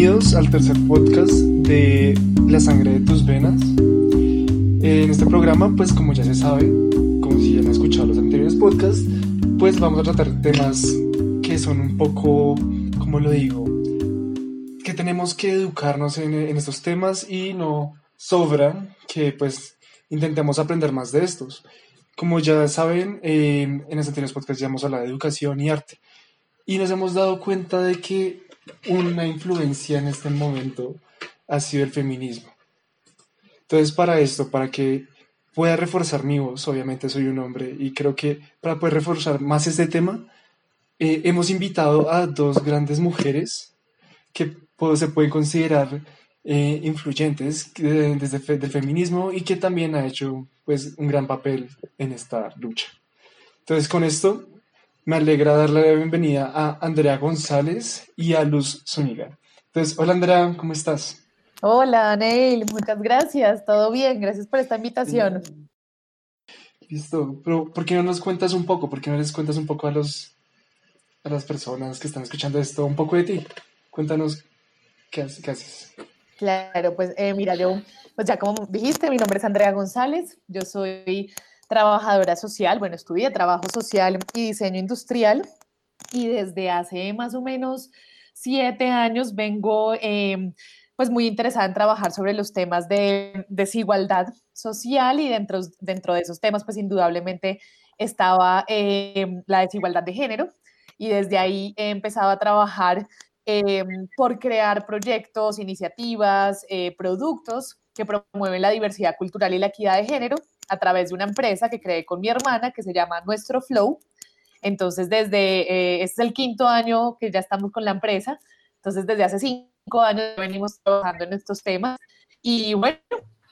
Bienvenidos al tercer podcast de La sangre de tus venas. En este programa, pues como ya se sabe, como si ya han escuchado los anteriores podcasts, pues vamos a tratar temas que son un poco, como lo digo, que tenemos que educarnos en, estos temas y no sobra que pues intentemos aprender más de estos. Como ya saben, en los anteriores podcasts ya hemos hablado de educación y arte. Y nos hemos dado cuenta de que una influencia en este momento ha sido el feminismo. Entonces, para esto, para que pueda reforzar mi voz, obviamente soy un hombre, y creo que para poder reforzar más este tema, eh, hemos invitado a dos grandes mujeres que se pueden considerar eh, influyentes desde el feminismo y que también ha hecho pues, un gran papel en esta lucha. Entonces, con esto me alegra darle la bienvenida a Andrea González y a Luz Zúñiga. Entonces, hola Andrea, ¿cómo estás? Hola Neil, muchas gracias, todo bien, gracias por esta invitación. Listo, pero ¿por qué no nos cuentas un poco? ¿Por qué no les cuentas un poco a, los, a las personas que están escuchando esto, un poco de ti? Cuéntanos qué, haces. Claro, pues eh, mira, yo, pues ya como dijiste, mi nombre es Andrea González, yo soy trabajadora social, bueno, estudié trabajo social y diseño industrial y desde hace más o menos siete años vengo em, pues muy interesada en trabajar sobre los temas de desigualdad social y dentro, dentro de esos temas pues indudablemente estaba em, la desigualdad de género y desde ahí he empezado a trabajar em, por crear proyectos, iniciativas, eh, productos que promueven la diversidad cultural y la equidad de género a través de una empresa que creé con mi hermana que se llama Nuestro Flow. Entonces, desde, eh, este es el quinto año que ya estamos con la empresa. Entonces, desde hace cinco años venimos trabajando en estos temas. Y bueno,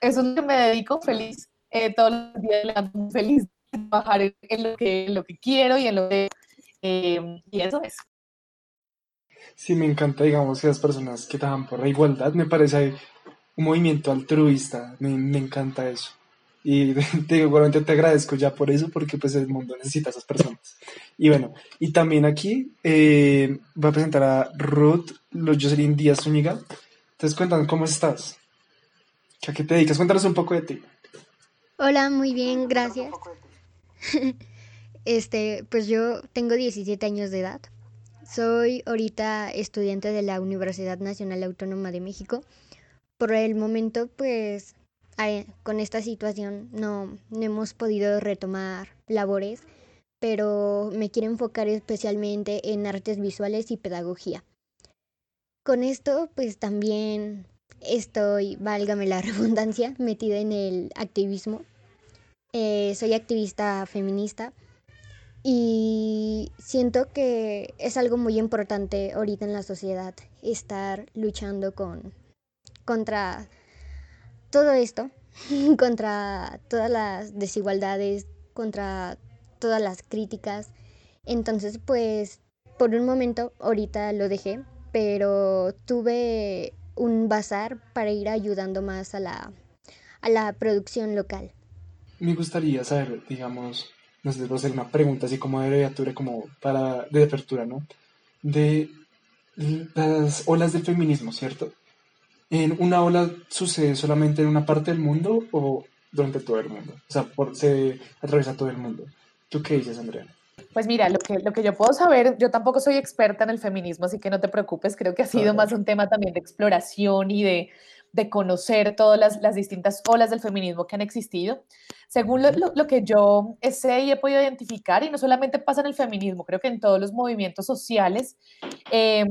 eso es lo que me dedico, feliz. Eh, todos los días feliz de trabajar en, lo, que, lo que quiero y en lo que... Eh, y eso es. Sí, me encanta, digamos, que las personas que trabajan por la igualdad, me parece un movimiento altruista, me, me encanta eso. Y te, igualmente te agradezco ya por eso, porque pues el mundo necesita a esas personas. Y bueno, y también aquí eh, voy a presentar a Ruth Jocelyn Díaz Zúñiga. Entonces cuéntanos, ¿cómo estás? ¿A qué te dedicas? Cuéntanos un poco de ti. Hola, muy bien, gracias. Este, pues yo tengo 17 años de edad. Soy ahorita estudiante de la Universidad Nacional Autónoma de México. Por el momento, pues con esta situación no, hemos podido retomar labores, pero me quiero enfocar especialmente en artes visuales y pedagogía. Con esto, pues también estoy, válgame la redundancia, metida en el activismo. Eh, soy activista feminista y siento que es algo muy importante ahorita en la sociedad estar luchando con, contra todo esto contra todas las desigualdades, contra todas las críticas. Entonces, pues, por un momento, ahorita lo dejé, pero tuve un bazar para ir ayudando más a la, a la producción local. Me gustaría saber, digamos, no sé, hacer una pregunta así como de abreviatura, como para, de apertura, ¿no? De las olas del feminismo, ¿cierto? En una ola sucede solamente en una parte del mundo o durante todo el mundo? O sea, por, se atraviesa todo el mundo. ¿Tú qué dices, Andrea? Pues mira, lo que, lo que yo puedo saber, yo tampoco soy experta en el feminismo, así que no te preocupes, creo que ha sido más un tema también de exploración y de, de conocer todas las, las, distintas olas del feminismo que han existido. Según lo, lo, que yo sé y he podido identificar, y no solamente pasa en el feminismo, creo que en todos los movimientos sociales, eh,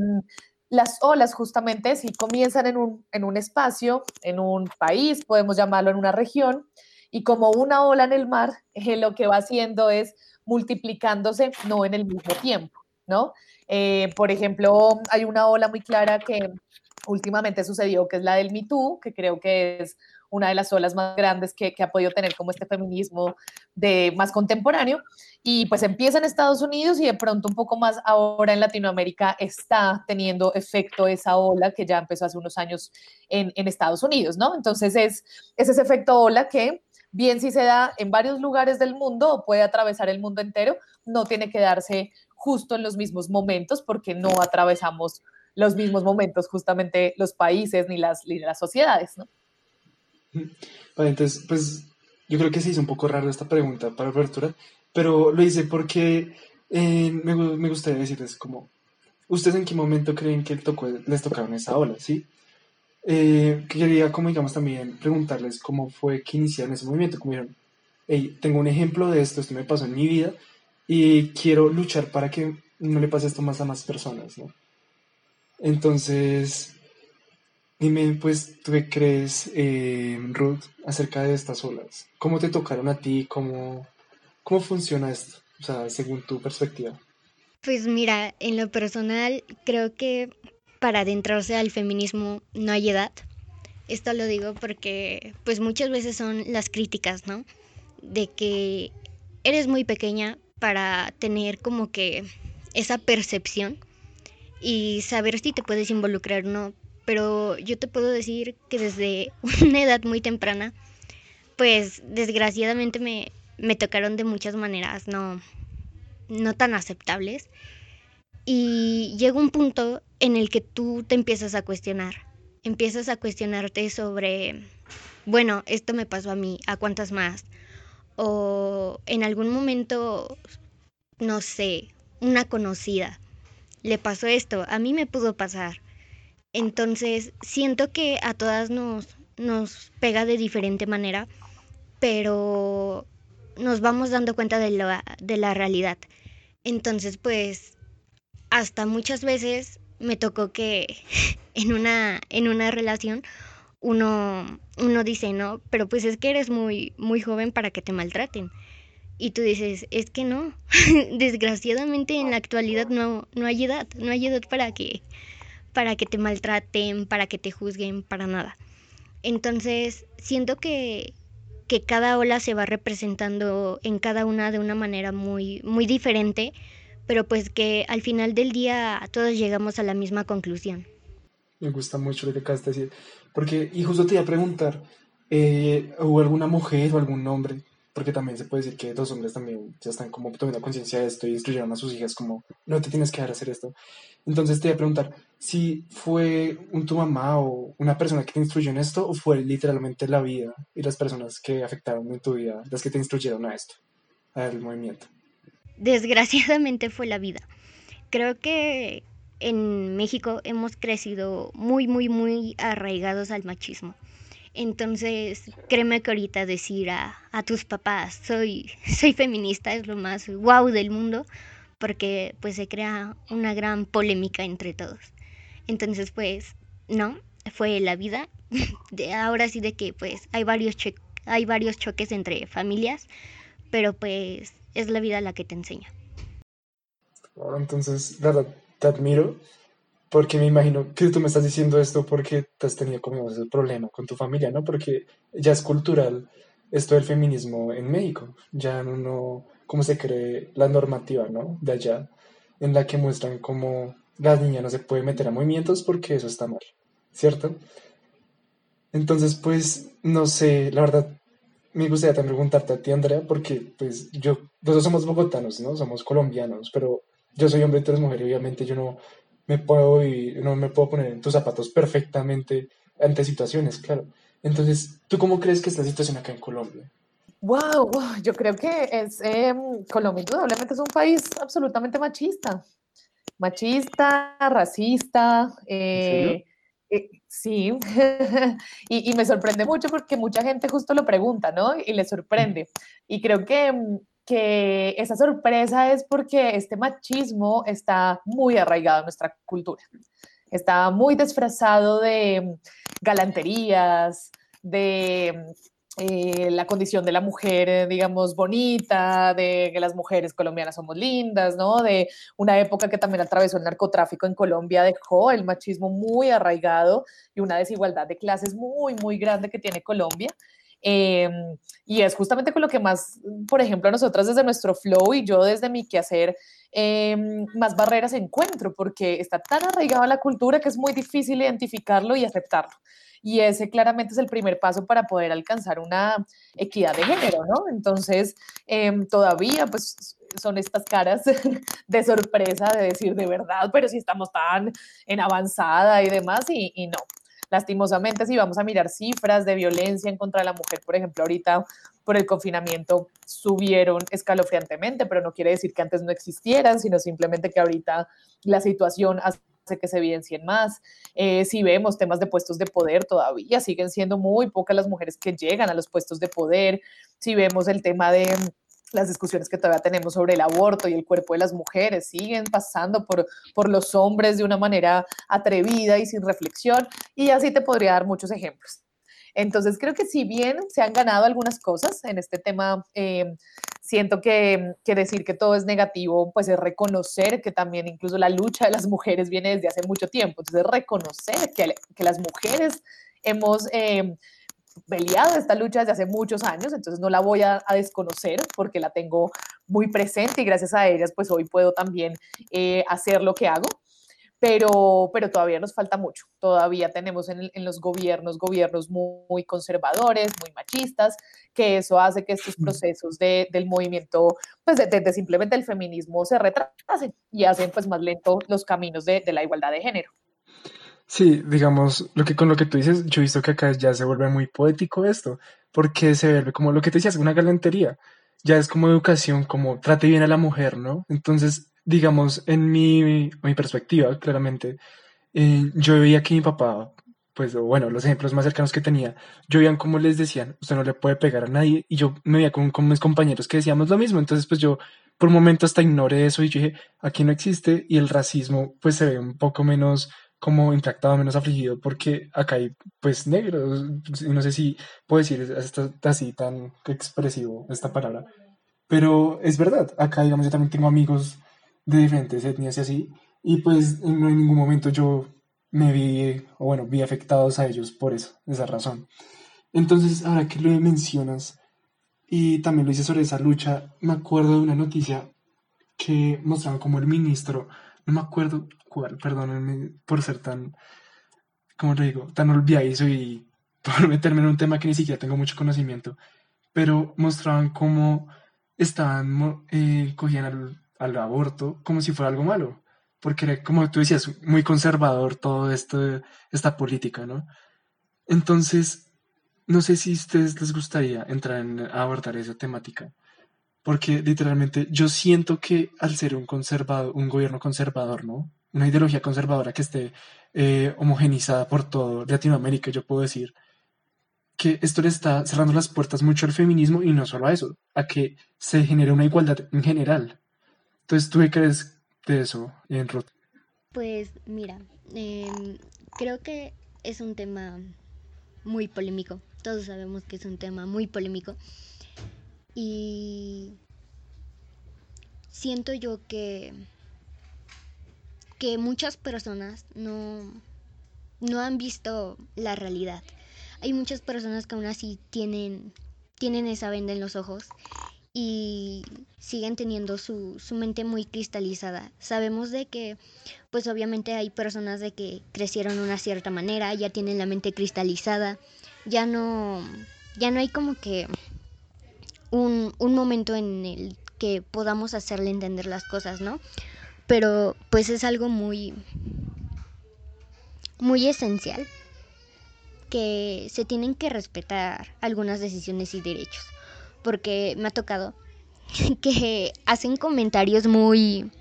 las olas justamente si comienzan en un, en un espacio, en un país, podemos llamarlo en una región, y como una ola en el mar, eh, lo que va haciendo es multiplicándose, no en el mismo tiempo, ¿no? Eh, por ejemplo, hay una ola muy clara que últimamente sucedió, que es la del Me que creo que es una de las olas más grandes que, ha podido tener como este feminismo de más contemporáneo. Y pues empieza en Estados Unidos y de pronto un poco más ahora en Latinoamérica está teniendo efecto esa ola que ya empezó hace unos años en, Estados Unidos, ¿no? Entonces es, es ese efecto ola que bien si se da en varios lugares del mundo o puede atravesar el mundo entero, no tiene que darse justo en los mismos momentos porque no atravesamos los mismos momentos justamente los países ni las, ni las sociedades, ¿no? Entonces, pues yo creo que se hizo un poco raro esta pregunta para apertura, pero lo hice porque eh, me, me, gustaría decirles como, ¿ustedes en qué momento creen que tocó, les tocaron esa ola, sí? Eh, quería, como digamos, también preguntarles cómo fue que iniciaron ese movimiento, como dijeron, hey, tengo un ejemplo de esto, esto me pasó en mi vida y quiero luchar para que no le pase esto más a más personas, ¿no? Entonces, dime, pues, ¿tú qué crees, eh, Ruth, acerca de estas olas? ¿Cómo te tocaron a ti? ¿Cómo, ¿Cómo funciona esto? O sea, según tu perspectiva. Pues mira, en lo personal, creo que para adentrarse al feminismo no hay edad. Esto lo digo porque pues muchas veces son las críticas, ¿no? De que eres muy pequeña para tener como que esa percepción y saber si te puedes involucrar o no. Pero yo te puedo decir que desde una edad muy temprana, pues desgraciadamente me, me tocaron de muchas maneras no, no tan aceptables. Y llega un punto en el que tú te empiezas a cuestionar. Empiezas a cuestionarte sobre, bueno, esto me pasó a mí, ¿a cuántas más? O en algún momento, no sé, una conocida le pasó esto, a mí me pudo pasar. Entonces, siento que a todas nos, nos pega de diferente manera, pero nos vamos dando cuenta de la, de la realidad. Entonces, pues, hasta muchas veces me tocó que en una, en una relación uno, uno dice, no, pero pues es que eres muy, muy joven para que te maltraten. Y tú dices, es que no, desgraciadamente en la actualidad no, no hay edad, no hay edad para que, para que te maltraten, para que te juzguen, para nada. Entonces, siento que, que cada ola se va representando en cada una de una manera muy, muy diferente, pero pues que al final del día todos llegamos a la misma conclusión. Me gusta mucho lo que acabas de porque, y justo te iba a preguntar, eh, ¿hubo alguna mujer o algún hombre porque también se puede decir que dos hombres también ya están como tomando conciencia de esto y instruyeron a sus hijas como, no te tienes que dejar hacer esto. Entonces te voy a preguntar, si fue un tu mamá o una persona que te instruyó en esto o fue literalmente la vida y las personas que afectaron en tu vida las que te instruyeron a esto, al movimiento. Desgraciadamente fue la vida. Creo que en México hemos crecido muy, muy, muy arraigados al machismo. Entonces, créeme que ahorita decir a, tus papás, soy, soy feminista, es lo más guau del mundo, porque pues se crea una gran polémica entre todos. Entonces, pues, no, fue la vida. De, ahora sí de que pues hay varios, hay varios choques entre familias, pero pues es la vida la que te enseña. Entonces, verdad, te admiro porque me imagino que tú me estás diciendo esto porque te has tenido como ese problema con tu familia, ¿no? Porque ya es cultural esto del feminismo en México, ya no, cómo se cree la normativa, ¿no? De allá, en la que muestran cómo las niñas no se pueden meter a movimientos porque eso está mal, ¿cierto? Entonces, pues, no sé, la verdad, me gustaría también preguntarte a ti, Andrea, porque, pues, yo, nosotros somos bogotanos, ¿no? Somos colombianos, pero yo soy hombre y tú eres mujer, y obviamente yo no me puedo y no me puedo poner en tus zapatos perfectamente ante situaciones, claro. Entonces, ¿tú cómo crees que es la situación acá en Colombia? Wow, yo creo que es em, Colombia indudablemente es un país absolutamente machista, machista, racista. Eh, eh, sí, y, y, me sorprende mucho porque mucha gente justo lo pregunta, ¿no? Y le sorprende. Y creo que em, que esa sorpresa es porque este machismo está muy arraigado en nuestra cultura. Está muy disfrazado de galanterías, de eh, la condición de la mujer, digamos, bonita, de que las mujeres colombianas somos lindas, ¿no? De una época que también atravesó el narcotráfico en Colombia, dejó el machismo muy arraigado y una desigualdad de clases muy, muy grande que tiene Colombia. Em, y es justamente con lo que más, por ejemplo, nosotras desde nuestro flow y yo desde mi quehacer, em, más barreras encuentro, porque está tan arraigado a la cultura que es muy difícil identificarlo y aceptarlo. Y ese claramente es el primer paso para poder alcanzar una equidad de género, ¿no? Entonces, em, todavía, pues, son estas caras de sorpresa de decir de verdad, pero si estamos tan en avanzada y demás, y, y no. Lastimosamente, si vamos a mirar cifras de violencia en contra de la mujer, por ejemplo, ahorita por el confinamiento subieron escalofriantemente, pero no quiere decir que antes no existieran, sino simplemente que ahorita la situación hace que se evidencien más. Eh, si vemos temas de puestos de poder, todavía siguen siendo muy pocas las mujeres que llegan a los puestos de poder. Si vemos el tema de las discusiones que todavía tenemos sobre el aborto y el cuerpo de las mujeres siguen pasando por, por los hombres de una manera atrevida y sin reflexión. Y así te podría dar muchos ejemplos. Entonces, creo que si bien se han ganado algunas cosas en este tema, eh, siento que, que, decir que todo es negativo, pues es reconocer que también incluso la lucha de las mujeres viene desde hace mucho tiempo. Entonces, reconocer que, que las mujeres hemos... Eh, peleado esta lucha desde hace muchos años, entonces no la voy a, desconocer porque la tengo muy presente y gracias a ellas pues hoy puedo también eh, hacer lo que hago. Pero, pero todavía nos falta mucho. Todavía tenemos en, en los gobiernos gobiernos muy, conservadores, muy machistas, que eso hace que estos procesos de, del movimiento, pues de, simplemente el feminismo se retrasen y hacen pues más lento los caminos de, de la igualdad de género. Sí, digamos, lo que con lo que tú dices, yo he visto que acá ya se vuelve muy poético esto, porque se vuelve como lo que te decías, una galantería. Ya es como educación, como trate bien a la mujer, ¿no? Entonces, digamos, en mi, mi perspectiva, claramente, eh, yo veía que mi papá, pues, bueno, los ejemplos más cercanos que tenía, yo veía como les decían, usted no le puede pegar a nadie, y yo me veía con, con mis compañeros que decíamos lo mismo, entonces, pues yo por un momento hasta ignoré eso y dije, aquí no existe, y el racismo, pues, se ve un poco menos como impactado, menos afligido, porque acá hay pues negros, no sé si puedo decir así tan expresivo esta palabra, pero es verdad, acá digamos yo también tengo amigos de diferentes etnias y así, y pues no en ningún momento yo me vi, o bueno, vi afectados a ellos por eso, esa razón. Entonces, ahora que lo mencionas, y también lo hice sobre esa lucha, me acuerdo de una noticia que mostraban como el ministro no me acuerdo cuál, perdónenme por ser tan, como le digo, tan olvidadizo y por meterme en un tema que ni siquiera tengo mucho conocimiento, pero mostraban cómo estaban, eh, cogían al, aborto como si fuera algo malo, porque era, como tú decías, muy conservador todo esto, esta política, ¿no? Entonces, no sé si a ustedes les gustaría entrar en, abordar esa temática porque literalmente yo siento que al ser un conservado, un gobierno conservador, ¿no? Una ideología conservadora que esté eh, homogenizada por todo Latinoamérica, yo puedo decir que esto le está cerrando las puertas mucho al feminismo y no solo a eso, a que se genere una igualdad en general. Entonces, ¿tú qué crees de eso, en Ruth? Pues mira, em, creo que es un tema muy polémico. Todos sabemos que es un tema muy polémico. Y siento yo que, que muchas personas no, no han visto la realidad. Hay muchas personas que aún así tienen, tienen esa venda en los ojos y siguen teniendo su, su, mente muy cristalizada. Sabemos de que, pues obviamente hay personas de que crecieron de una cierta manera, ya tienen la mente cristalizada, ya no, ya no hay como que un, un momento en el que podamos hacerle entender las cosas, ¿no? Pero pues es algo muy, muy esencial que se tienen que respetar algunas decisiones y derechos. Porque me ha tocado que hacen comentarios muy,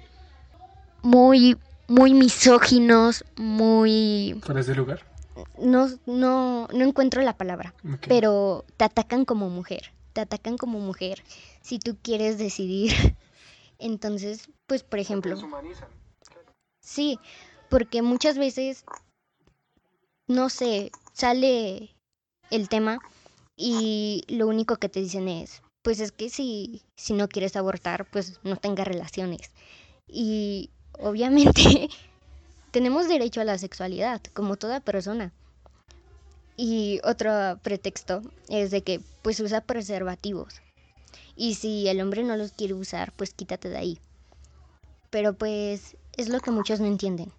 muy, muy misóginos, muy... ¿Cuál es el lugar? No, no, no encuentro la palabra, pero te atacan como mujer te atacan como mujer si tú quieres decidir. Entonces, pues por ejemplo... Sí, porque muchas veces, no sé, sale el tema y lo único que te dicen es, pues es que si, si no quieres abortar, pues no tengas relaciones. Y obviamente tenemos derecho a la sexualidad, como toda persona. Y otro pretexto es de que pues usa preservativos. Y si el hombre no los quiere usar, pues quítate de ahí. Pero pues es lo que muchos no entienden.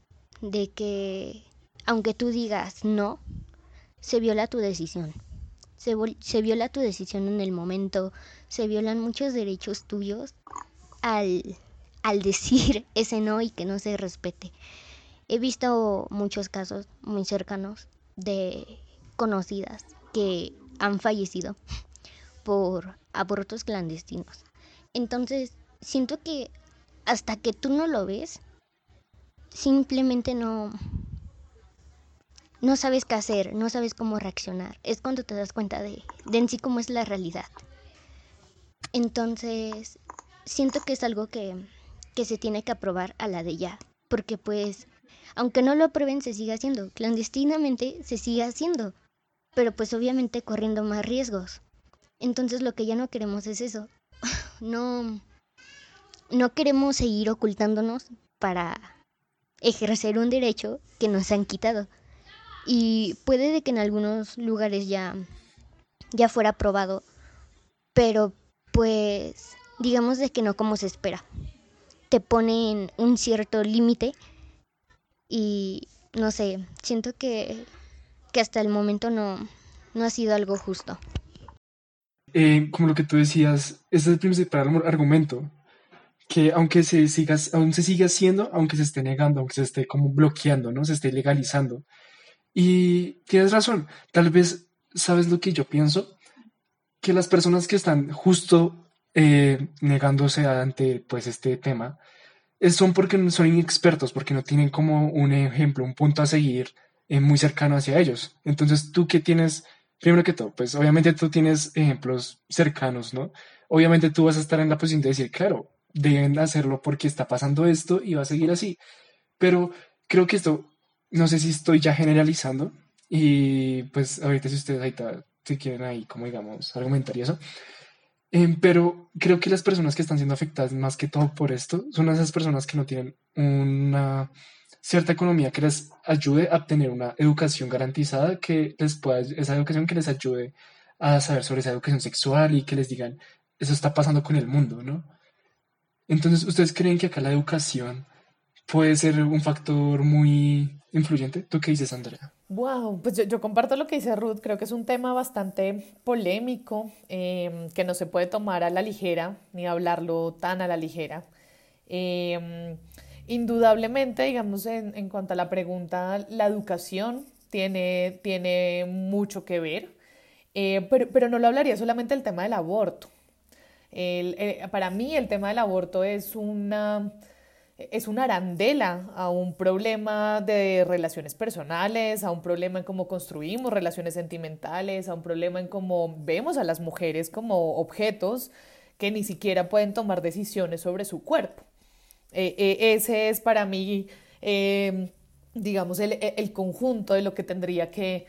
De que aunque tú digas no, se viola tu decisión. Se, se, viola tu decisión en el momento, se violan muchos derechos tuyos al, al decir ese no y que no se respete. He visto muchos casos muy cercanos de conocidas que han fallecido por abortos clandestinos. Entonces, siento que hasta que tú no lo ves, simplemente no no sabes qué hacer, no sabes cómo reaccionar. Es cuando te das cuenta de, de en sí cómo es la realidad. Entonces, siento que es algo que, que se tiene que aprobar a la de ya, porque pues, aunque no lo aprueben, se sigue haciendo. Clandestinamente se sigue haciendo, pero pues obviamente corriendo más riesgos. Entonces lo que ya no queremos es eso. No, no queremos seguir ocultándonos para ejercer un derecho que nos han quitado. Y puede de que en algunos lugares ya, ya fuera aprobado, pero pues digamos de que no como se espera. Te ponen un cierto límite y no sé, siento que, que hasta el momento no, no ha sido algo justo. Eh, como lo que tú decías, ese es el principal argumento, que aunque se siga, aún se sigue haciendo, aunque se esté negando, aunque se esté como bloqueando, ¿no? Se esté legalizando, y tienes razón, tal vez sabes lo que yo pienso, que las personas que están justo eh, negándose ante pues este tema son porque son inexpertos, porque no tienen como un ejemplo, un punto a seguir eh, muy cercano hacia ellos. Entonces, tú que tienes, primero que todo, pues obviamente tú tienes ejemplos cercanos, ¿no? Obviamente tú vas a estar en la posición de decir, claro, deben hacerlo porque está pasando esto y va a seguir así. Pero creo que esto no sé si estoy ya generalizando y pues ahorita si ustedes ahí si quieren ahí como digamos argumentar y eso. Em, pero creo que las personas que están siendo afectadas más que todo por esto son esas personas que no tienen una cierta economía que les ayude a tener una educación garantizada, que les pueda, esa educación que les ayude a saber sobre esa educación sexual y que les digan, eso está pasando con el mundo, ¿no? Entonces, ¿ustedes creen que acá la educación puede ser un factor muy influyente. ¿Tú qué dices, Andrea? Wow, pues yo, comparto lo que dice Ruth. Creo que es un tema bastante polémico em, que no se puede tomar a la ligera ni hablarlo tan a la ligera. Em, indudablemente, digamos, en, en, cuanto a la pregunta, la educación tiene, tiene mucho que ver, eh, pero, pero, no lo hablaría solamente del tema del aborto. Eh, para mí el tema del aborto es una es una arandela a un problema de relaciones personales, a un problema en cómo construimos relaciones sentimentales, a un problema en cómo vemos a las mujeres como objetos que ni siquiera pueden tomar decisiones sobre su cuerpo. Eh, eh, ese es para mí, eh, digamos, el, el, conjunto de lo que tendría que,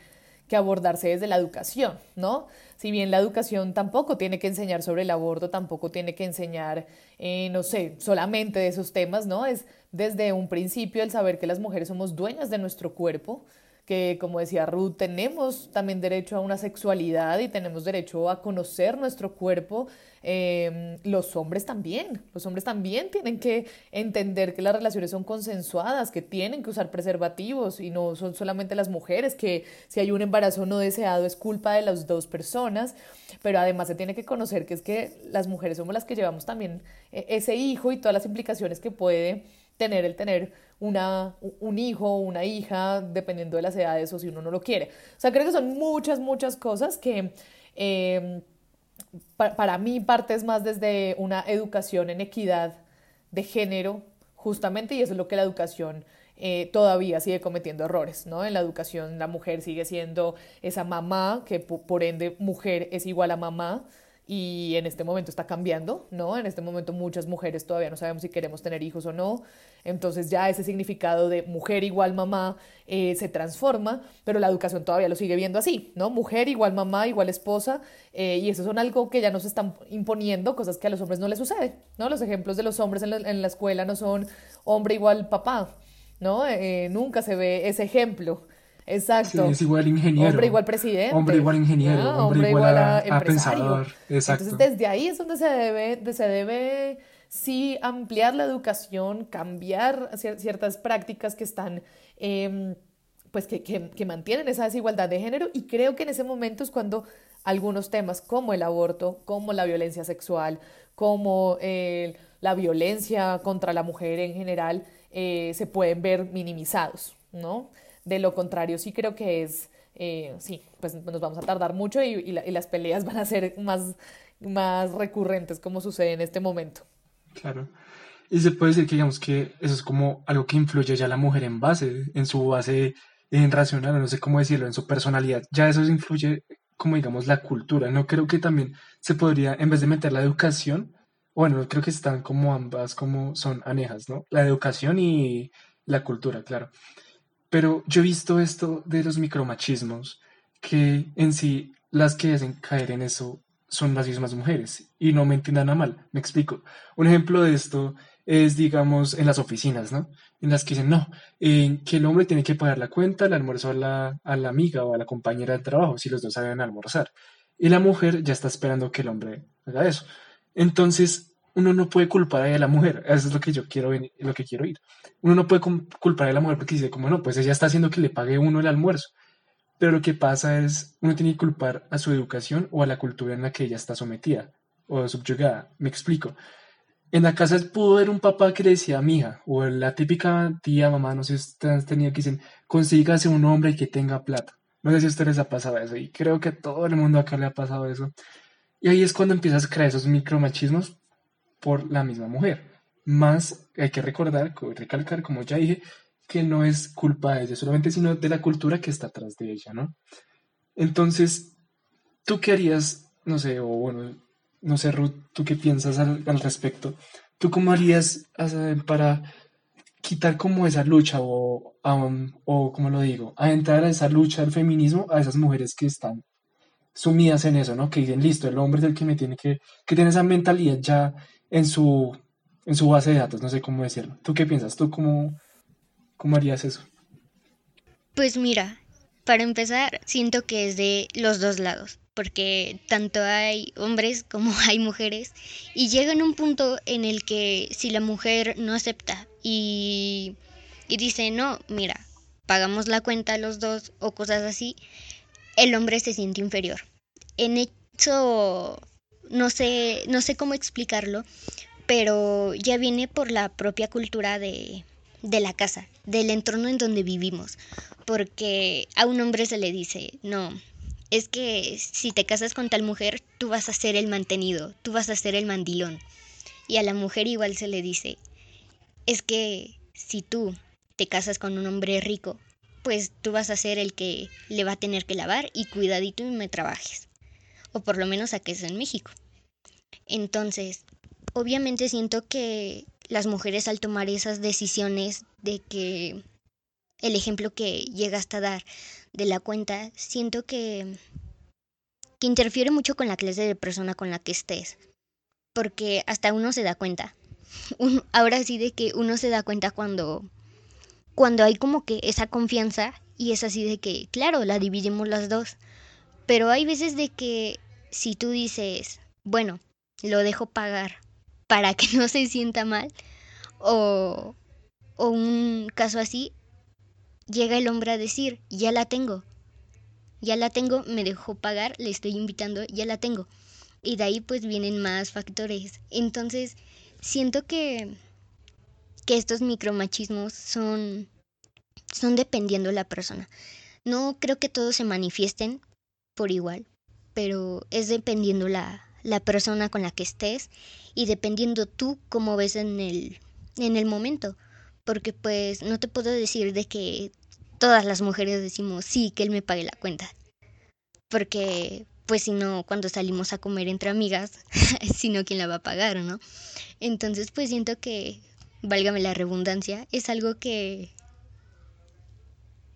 que abordarse desde la educación, ¿no? si bien la educación tampoco tiene que enseñar sobre el aborto, tampoco tiene que enseñar, eh, no sé, solamente de esos temas, ¿no? Es desde un principio el saber que las mujeres somos dueñas de nuestro cuerpo, que como decía Ruth, tenemos también derecho a una sexualidad y tenemos derecho a conocer nuestro cuerpo Em, los hombres también, los hombres también tienen que entender que las relaciones son consensuadas, que tienen que usar preservativos y no son solamente las mujeres, que si hay un embarazo no deseado es culpa de las dos personas, pero además se tiene que conocer que es que las mujeres somos las que llevamos también eh, ese hijo y todas las implicaciones que puede tener el tener una, un hijo una hija, dependiendo de las edades o si uno no lo quiere. O sea, creo que son muchas, muchas cosas que... Eh, para mí parte es más desde una educación en equidad de género, justamente, y eso es lo que la educación eh, todavía sigue cometiendo errores, ¿no? En la educación la mujer sigue siendo esa mamá, que por ende mujer es igual a mamá, y en este momento está cambiando, ¿no? En este momento muchas mujeres todavía no sabemos si queremos tener hijos o no, entonces ya ese significado de mujer igual mamá eh, se transforma, pero la educación todavía lo sigue viendo así, ¿no? Mujer igual mamá, igual esposa, eh, y eso son algo que ya nos están imponiendo, cosas que a los hombres no les sucede, ¿no? Los ejemplos de los hombres en la, escuela no son hombre igual papá, ¿no? Eh, nunca se ve ese ejemplo. Exacto. es igual ingeniero. Hombre igual presidente. Hombre igual ingeniero. Ah, hombre, igual, a, a pensador. Exacto. Entonces, desde ahí es donde se debe, se debe sí ampliar la educación, cambiar ciertas prácticas que están, em, pues que, que, que, mantienen esa desigualdad de género y creo que en ese momento es cuando algunos temas como el aborto, como la violencia sexual, como eh, la violencia contra la mujer en general, eh, se pueden ver minimizados, ¿no? De lo contrario, sí creo que es, eh, sí, pues nos vamos a tardar mucho y, y, las peleas van a ser más, más recurrentes como sucede en este momento. Claro. Y se puede decir que digamos que eso es como algo que influye ya la mujer en base, en su base en racional, no sé cómo decirlo, en su personalidad. Ya eso influye como digamos la cultura. No creo que también se podría, en vez de meter la educación, bueno, creo que están como ambas como son anejas, ¿no? La educación y la cultura, claro. Pero yo he visto esto de los micromachismos, que en sí las que hacen caer en eso son las mismas mujeres. Y no me entiendan a mal, me explico. Un ejemplo de esto es, digamos, en las oficinas, ¿no? En las que dicen, no, que el hombre tiene que pagar la cuenta, el almuerzo a la, a la amiga o a la compañera de trabajo, si los dos saben almorzar. Y la mujer ya está esperando que el hombre haga eso. Entonces, uno no puede culpar a la mujer. Eso es lo que yo quiero, lo que quiero ir. Uno no puede culpar a la mujer porque dice, como no, pues ella está haciendo que le pague uno el almuerzo. Pero lo que pasa es, uno tiene que culpar a su educación o a la cultura en la que ella está sometida o subyugada. Me explico. En la casa pudo haber un papá que le decía a mi hija, o la típica tía, mamá, no sé si ustedes tenido que dicen, consígase un hombre que tenga plata. No sé si a ustedes les ha pasado eso, y creo que a todo el mundo acá le ha pasado eso. Y ahí es cuando empiezas a crear esos micromachismos por la misma mujer. Más hay que recordar, recalcar, como ya dije, que no es culpa de ella solamente, sino de la cultura que está atrás de ella, ¿no? Entonces, ¿tú qué harías, no sé, o bueno, no sé, Ruth, ¿tú qué piensas al, respecto? ¿Tú cómo harías para quitar como esa lucha o, o, como lo digo, a entrar a esa lucha del feminismo a esas mujeres que están sumidas en eso, ¿no? Que dicen, listo, el hombre es el que me tiene que, que tiene esa mentalidad ya en su, en su base de datos, no sé cómo decirlo. ¿Tú qué piensas? ¿Tú cómo, cómo harías eso? Pues mira, para empezar, siento que es de los dos lados, porque tanto hay hombres como hay mujeres, y llega en un punto en el que si la mujer no acepta y, y dice, no, mira, pagamos la cuenta los dos o cosas así, el hombre se siente inferior. En hecho, no sé, no sé cómo explicarlo, pero ya viene por la propia cultura de, de la casa, del entorno en donde vivimos, porque a un hombre se le dice, no, es que si te casas con tal mujer, tú vas a ser el mantenido, tú vas a ser el mandilón. Y a la mujer igual se le dice, es que si tú te casas con un hombre rico, pues tú vas a ser el que le va a tener que lavar y cuidadito y me trabajes. O por lo menos aquí es en México. Entonces, obviamente siento que las mujeres al tomar esas decisiones de que el ejemplo que llegaste a dar de la cuenta, siento que, que interfiere mucho con la clase de persona con la que estés. Porque hasta uno se da cuenta. ahora sí de que uno se da cuenta cuando, cuando hay como que esa confianza y es así de que, claro, la dividimos las dos. Pero hay veces de que si tú dices, bueno, lo dejo pagar para que no se sienta mal o, o un caso así, llega el hombre a decir, ya la tengo, ya la tengo, me dejó pagar, le estoy invitando, ya la tengo. Y de ahí pues vienen más factores. Entonces, siento que, que estos micromachismos son, son dependiendo de la persona. No creo que todos se manifiesten por igual, pero es dependiendo la, la persona con la que estés y dependiendo tú cómo ves en el, en el momento. Porque pues no te puedo decir de que todas las mujeres decimos sí, que él me pague la cuenta. Porque pues si no, cuando salimos a comer entre amigas, sino quién la va a pagar, ¿no? Entonces pues siento que, válgame la redundancia, es algo que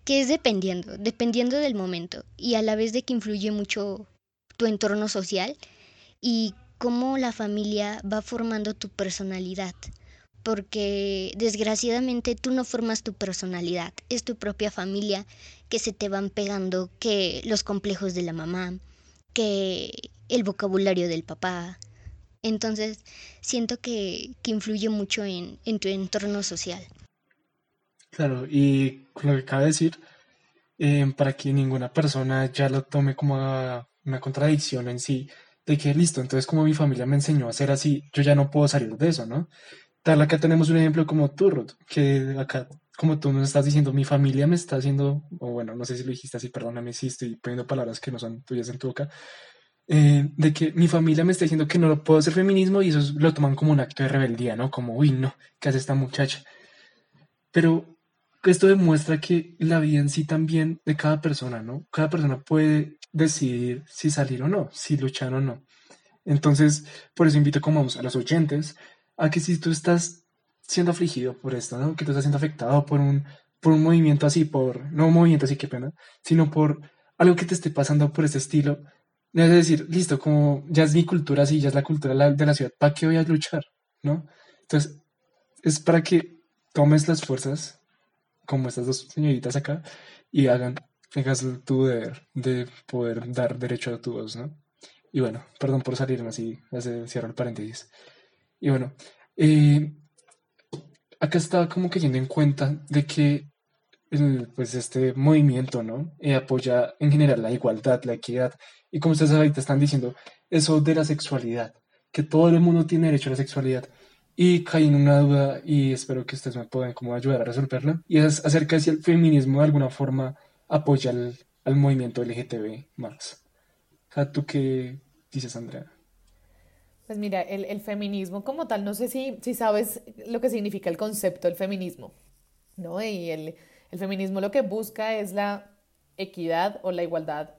que es dependiendo, dependiendo del momento y a la vez de que influye mucho tu entorno social y cómo la familia va formando tu personalidad. porque desgraciadamente tú no formas tu personalidad, es tu propia familia que se te van pegando, que los complejos de la mamá, que el vocabulario del papá. Entonces, siento que, influye mucho en, tu entorno social. Claro, y lo que acaba de decir, eh, para que ninguna persona ya lo tome como una contradicción en sí, de que listo, entonces como mi familia me enseñó a ser así, yo ya no puedo salir de eso, ¿no? Tal, acá tenemos un ejemplo como tú, Ruth, que acá, como tú nos estás diciendo, mi familia me está haciendo, o bueno, no sé si lo dijiste así, perdóname si estoy poniendo palabras que no son tuyas en tu boca, eh, de que mi familia me está diciendo que no lo puedo hacer feminismo y eso lo toman como un acto de rebeldía, ¿no? Como, uy, no, ¿qué hace esta muchacha? Pero esto demuestra que la vida en sí también de cada persona, ¿no? Cada persona puede decidir si salir o no, si luchar o no. Entonces, por eso invito como a los oyentes a que si tú estás siendo afligido por esto, ¿no? Que tú estás siendo afectado por un, por un movimiento así, por, no un movimiento así, que pena, sino por algo que te esté pasando por ese estilo, debes decir, listo, como ya es mi cultura así, ya es la cultura de la ciudad, ¿para qué voy a luchar? ¿No? Entonces, es para que tomes las fuerzas, como estas dos señoritas acá, y hagan, hagas tu deber de poder dar derecho a tu voz, ¿no? Y bueno, perdón por salirme así, cierro el paréntesis. Y bueno, eh, acá estaba como cayendo en cuenta de que pues este movimiento, ¿no? Eh, apoya en general la igualdad, la equidad. Y como ustedes ahorita están diciendo, eso de la sexualidad, que todo el mundo tiene derecho a la sexualidad. Y caí en una duda y espero que ustedes me puedan como ayudar a resolverla. Y es acerca de si el feminismo de alguna forma apoya al, movimiento LGTB más. ¿tú qué dices, Andrea? Pues mira, el, feminismo como tal, no sé si, si sabes lo que significa el concepto del feminismo, ¿no? Y el, el feminismo lo que busca es la equidad o la igualdad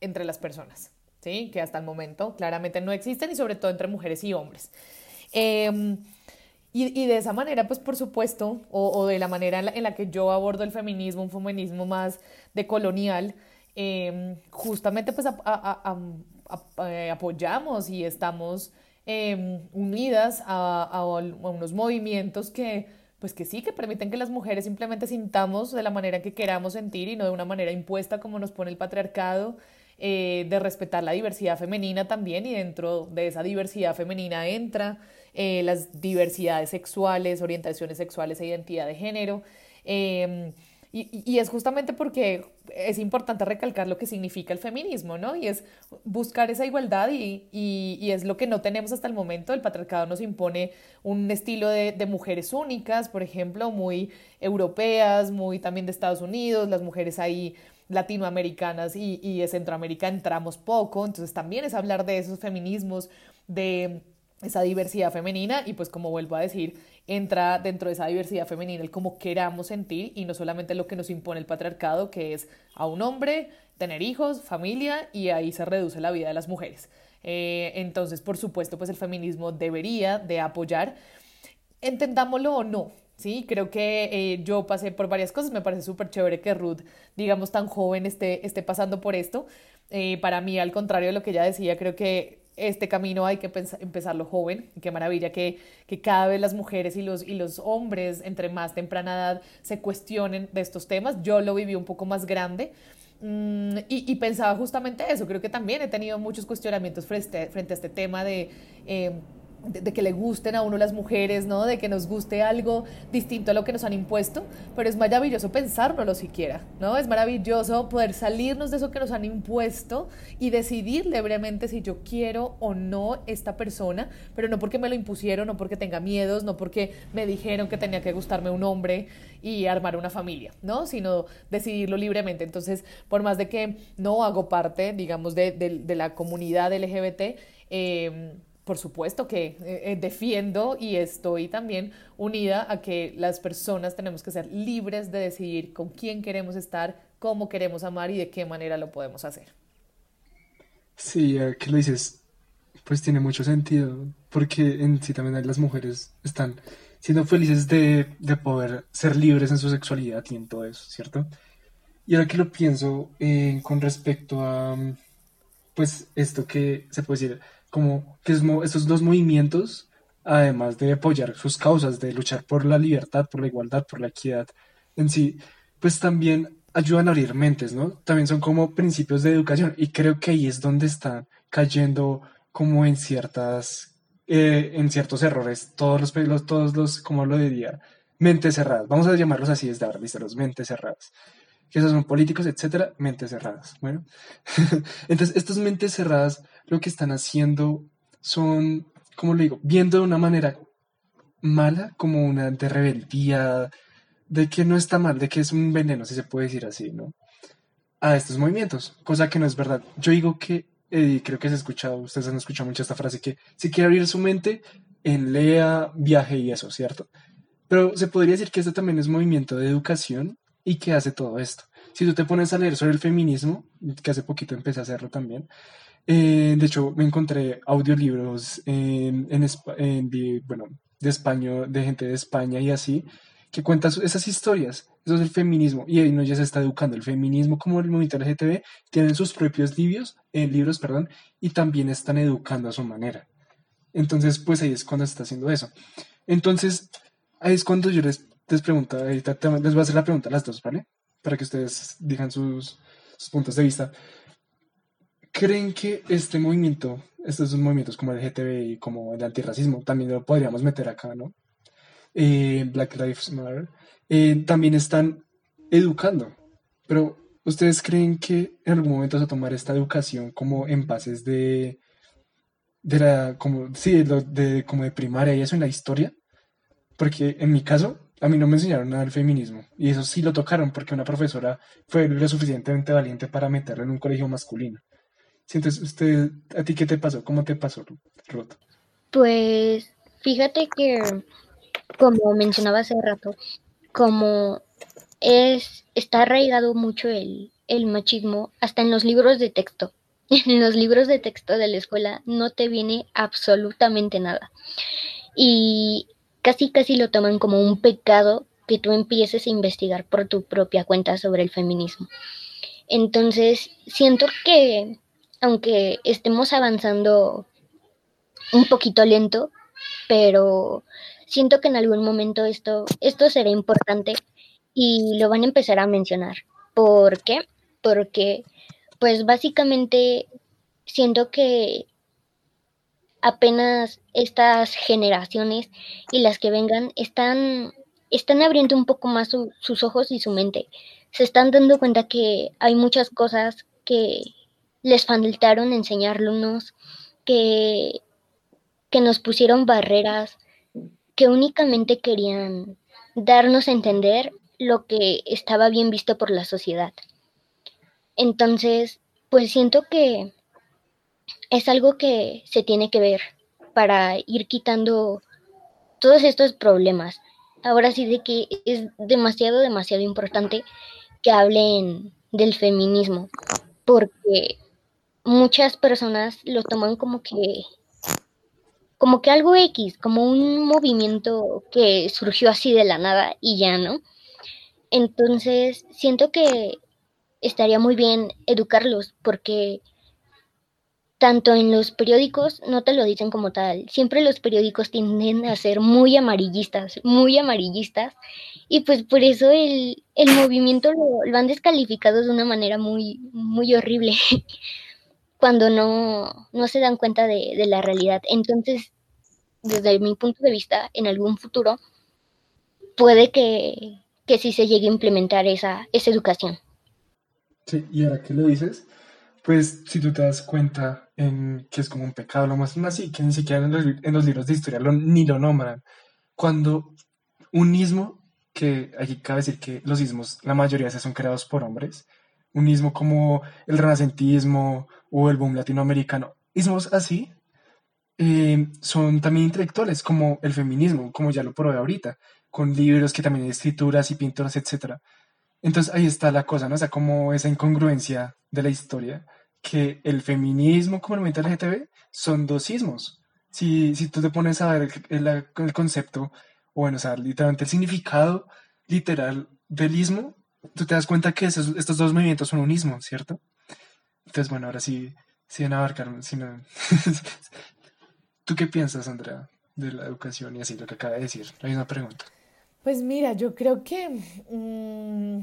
entre las personas, ¿sí? Que hasta el momento claramente no existen y sobre todo entre mujeres y hombres. Em, y, de esa manera, pues por supuesto, o, de la manera en la, que yo abordo el feminismo, un feminismo más decolonial, eh, justamente pues eh, apoyamos y estamos em, unidas a, unos movimientos que pues sí, que permiten que las mujeres simplemente sintamos de la manera que queramos sentir y no de una manera impuesta como nos pone el patriarcado, eh, de respetar la diversidad femenina también y dentro de esa diversidad femenina entra eh, las diversidades sexuales, orientaciones sexuales e identidad de género. Em, y, es justamente porque es importante recalcar lo que significa el feminismo, ¿no? Y es buscar esa igualdad y, y es lo que no tenemos hasta el momento. El patriarcado nos impone un estilo de, de, mujeres únicas, por ejemplo, muy europeas, muy también de Estados Unidos, las mujeres ahí latinoamericanas y, y de Centroamérica entramos poco, entonces también es hablar de esos feminismos, de esa diversidad femenina y pues como vuelvo a decir, entra dentro de esa diversidad femenina el cómo queramos sentir y no solamente lo que nos impone el patriarcado, que es a un hombre, tener hijos, familia y ahí se reduce la vida de las mujeres. Eh, entonces, por supuesto, pues el feminismo debería de apoyar, entendámoslo o no, ¿sí? Creo que eh, yo pasé por varias cosas, me parece súper chévere que Ruth, digamos, tan joven esté, esté pasando por esto. Eh, para mí, al contrario de lo que ella decía, creo que este camino hay que empezarlo joven. Qué maravilla que, que, cada vez las mujeres y los, y los hombres entre más temprana edad se cuestionen de estos temas. Yo lo viví un poco más grande. Mm, y, pensaba justamente eso, creo que también he tenido muchos cuestionamientos frente, frente a este tema de eh, de, que le gusten a uno las mujeres, ¿no? De que nos guste algo distinto a lo que nos han impuesto, pero es maravilloso pensárnoslo siquiera, ¿no? Es maravilloso poder salirnos de eso que nos han impuesto y decidir libremente si yo quiero o no esta persona, pero no porque me lo impusieron, no porque tenga miedos, no porque me dijeron que tenía que gustarme un hombre y armar una familia, ¿no? Sino decidirlo libremente. Entonces, por más de que no hago parte, digamos, de, de la comunidad LGBT, eh, por supuesto que eh, eh, defiendo y estoy también unida a que las personas tenemos que ser libres de decidir con quién queremos estar, cómo queremos amar y de qué manera lo podemos hacer. Sí, que lo dices, pues tiene mucho sentido, porque en sí también las mujeres están siendo felices de, poder ser libres en su sexualidad y en todo eso, ¿cierto? Y ahora que lo pienso eh, con respecto a, pues, esto que se puede decir, como que estos dos movimientos además de apoyar sus causas, de luchar por la libertad, por la igualdad, por la equidad en sí, pues también ayudan a abrir mentes, ¿no? También son como principios de educación y creo que ahí es donde están cayendo como en ciertas, eh, en ciertos errores, todos los, todos los, como lo diría, mentes cerradas, vamos a llamarlos así desde ahora, los mentes cerradas, que esos son políticos, etcétera, mentes cerradas, bueno. Entonces, estas mentes cerradas lo que están haciendo son, como lo digo, viendo de una manera mala, como una de rebeldía, de que no está mal, de que es un veneno, si se puede decir así, ¿no? A estos movimientos, cosa que no es verdad. Yo digo que, eh, creo que se ha escuchado, ustedes han escuchado mucho esta frase, que si quiere abrir su mente, en lea, viaje y eso, ¿cierto? Pero se podría decir que este también es movimiento de educación y que hace todo esto. Si tú te pones a leer sobre el feminismo, que hace poquito empecé a hacerlo también, eh, de hecho me encontré audiolibros en, en, bueno, de español, de gente de España y así, que cuenta esas historias. Eso es el feminismo. Y ahí no ya se está educando. El feminismo, como el movimiento LGTB, tienen sus propios libros, eh, libros perdón, y también están educando a su manera. Entonces, pues ahí es cuando se está haciendo eso. Entonces, ahí es cuando yo les, les pregunto, ahorita les voy a hacer la pregunta a las dos, ¿vale? Para que ustedes digan sus, puntos de vista. ¿Creen que este movimiento, estos movimientos como el LGTB y como el antirracismo, también lo podríamos meter acá, ¿no? Eh, Black Lives Matter, eh, también están educando. Pero, ¿ustedes creen que en algún momento se tomar esta educación como en bases de, de la, como, sí, de, como de primaria y eso en la historia? Porque en mi caso, a mí no me enseñaron nada del feminismo. Y eso sí lo tocaron porque una profesora fue lo suficientemente valiente para meterlo en un colegio masculino. entonces, usted, ¿a ti qué te pasó? ¿Cómo te pasó, Ruth? Pues fíjate que como mencionaba hace rato, como es, está arraigado mucho el, el machismo hasta en los libros de texto. En los libros de texto de la escuela no te viene absolutamente nada. Y casi casi lo toman como un pecado que tú empieces a investigar por tu propia cuenta sobre el feminismo. Entonces, siento que aunque estemos avanzando un poquito lento, pero siento que en algún momento esto, esto será importante y lo van a empezar a mencionar. ¿Por qué? Porque, pues básicamente siento que apenas estas generaciones y las que vengan están, están abriendo un poco más sus ojos y su mente. Se están dando cuenta que hay muchas cosas que les faltaron enseñarnos, que, que nos pusieron barreras, que únicamente querían darnos a entender lo que estaba bien visto por la sociedad. Entonces, pues siento que es algo que se tiene que ver para ir quitando todos estos problemas. Ahora sí de que es demasiado, demasiado importante que hablen del feminismo, porque muchas personas lo toman como que como que algo X, como un movimiento que surgió así de la nada y ya, ¿no? Entonces, siento que estaría muy bien educarlos porque tanto en los periódicos no te lo dicen como tal, siempre los periódicos tienden a ser muy amarillistas, muy amarillistas, y pues por eso el, movimiento lo, han descalificado de una manera muy, muy horrible. cuando no, no se dan cuenta de, de, la realidad. Entonces, desde mi punto de vista, en algún futuro, puede que, que sí se llegue a implementar esa, esa educación. Sí, y ahora que lo dices, pues si tú te das cuenta en que es como un pecado, lo más así, que ni siquiera en los, en los libros de historia ni lo nombran. Cuando un ismo, que aquí cabe decir que los ismos, la mayoría de son creados por hombres, un ismo como el renacentismo o el boom latinoamericano, ismos así eh, son también intelectuales, como el feminismo, como ya lo probé ahorita, con libros que también hay escrituras y pinturas, etc. Entonces ahí está la cosa, ¿no? O sea, como esa incongruencia de la historia, que el feminismo como el movimiento LGTB son dos ismos. Si, si tú te pones a ver el, el, concepto, o bueno, o sea, literalmente el significado literal del ismo, tú te das cuenta que estos dos movimientos son un ismo, ¿cierto? Entonces, bueno, ahora sí, a abarcar, ¿tú qué piensas, Andrea? de la educación y así lo que acaba de decir. Hay una pregunta. Pues mira, yo creo que mm,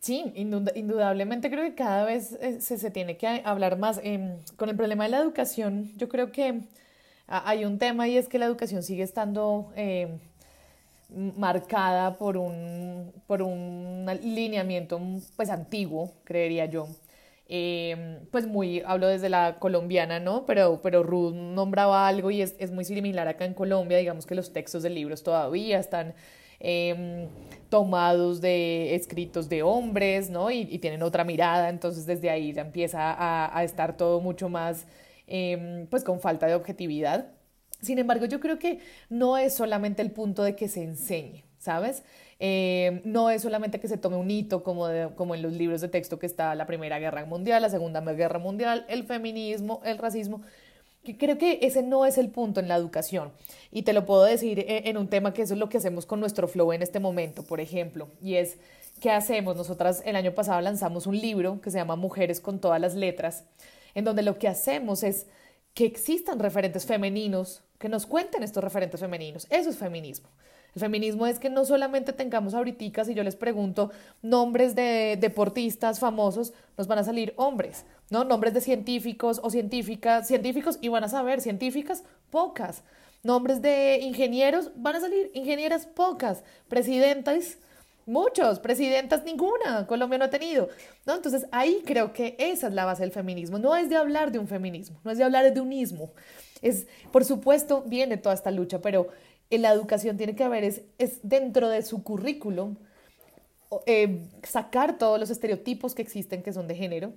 sí, indudablemente creo que cada vez eh, se, tiene que hablar más. Em, con el problema de la educación, yo creo que hay un tema y es que la educación sigue estando em, marcada por un, por un lineamiento pues antiguo, creería yo. Em, pues muy, hablo desde la colombiana, ¿no? Pero, pero Ruth nombraba algo y es, es, muy similar acá en Colombia, digamos que los textos de libros todavía están em, tomados de escritos de hombres, ¿no? Y, tienen otra mirada, entonces desde ahí ya empieza a, a estar todo mucho más, em, pues con falta de objetividad. Sin embargo, yo creo que no es solamente el punto de que se enseñe, ¿sabes? Eh, no es solamente que se tome un hito como, como en los libros de texto que está la Primera Guerra Mundial, la Segunda Guerra Mundial, el feminismo, el racismo. Creo que ese no es el punto en la educación. Y te lo puedo decir eh, en un tema que eso es lo que hacemos con nuestro flow en este momento, por ejemplo, y es, ¿qué hacemos? Nosotras el año pasado lanzamos un libro que se llama Mujeres con todas las letras, en donde lo que hacemos es que existan referentes femeninos, que nos cuenten estos referentes femeninos. Eso es feminismo. El feminismo es que no solamente tengamos ahorita, si yo les pregunto nombres de deportistas famosos, nos van a salir hombres, ¿no? Nombres de científicos o científicas, científicos y van a saber científicas pocas. Nombres de ingenieros, van a salir ingenieras pocas. Presidentas, muchos. Presidentas, ninguna. Colombia no ha tenido. ¿no? Entonces ahí creo que esa es la base del feminismo. No es de hablar de un feminismo, no es de hablar de un ismo. Es, por supuesto, viene toda esta lucha, pero en la educación tiene que haber es, es dentro de su currículum eh, sacar todos los estereotipos que existen que son de género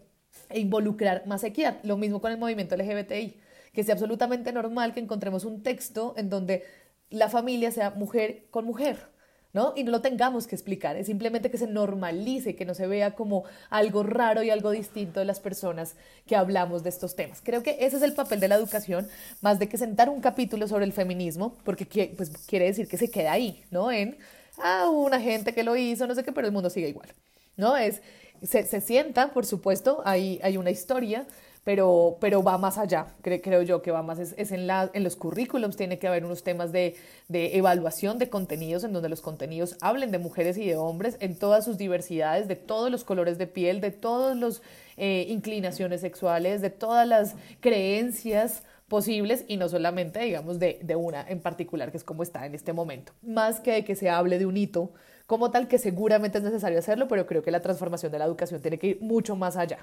e involucrar más equidad. Lo mismo con el movimiento LGBTI, que sea absolutamente normal que encontremos un texto en donde la familia sea mujer con mujer ¿no? Y no lo tengamos que explicar, es simplemente que se normalice, que no se vea como algo raro y algo distinto de las personas que hablamos de estos temas. Creo que ese es el papel de la educación, más de que sentar un capítulo sobre el feminismo, porque pues, quiere decir que se queda ahí, ¿no? En, ah, una gente que lo hizo, no sé qué, pero el mundo sigue igual, ¿no? Es, se, se sienta, por supuesto, hay, hay una historia, pero, pero va más allá, creo, yo que va más, es, en, la, en los currículums, tiene que haber unos temas de, de, evaluación de contenidos, en donde los contenidos hablen de mujeres y de hombres en todas sus diversidades, de todos los colores de piel, de todas las eh, inclinaciones sexuales, de todas las creencias posibles y no solamente, digamos, de, de una en particular, que es como está en este momento. Más que de que se hable de un hito como tal, que seguramente es necesario hacerlo, pero creo que la transformación de la educación tiene que ir mucho más allá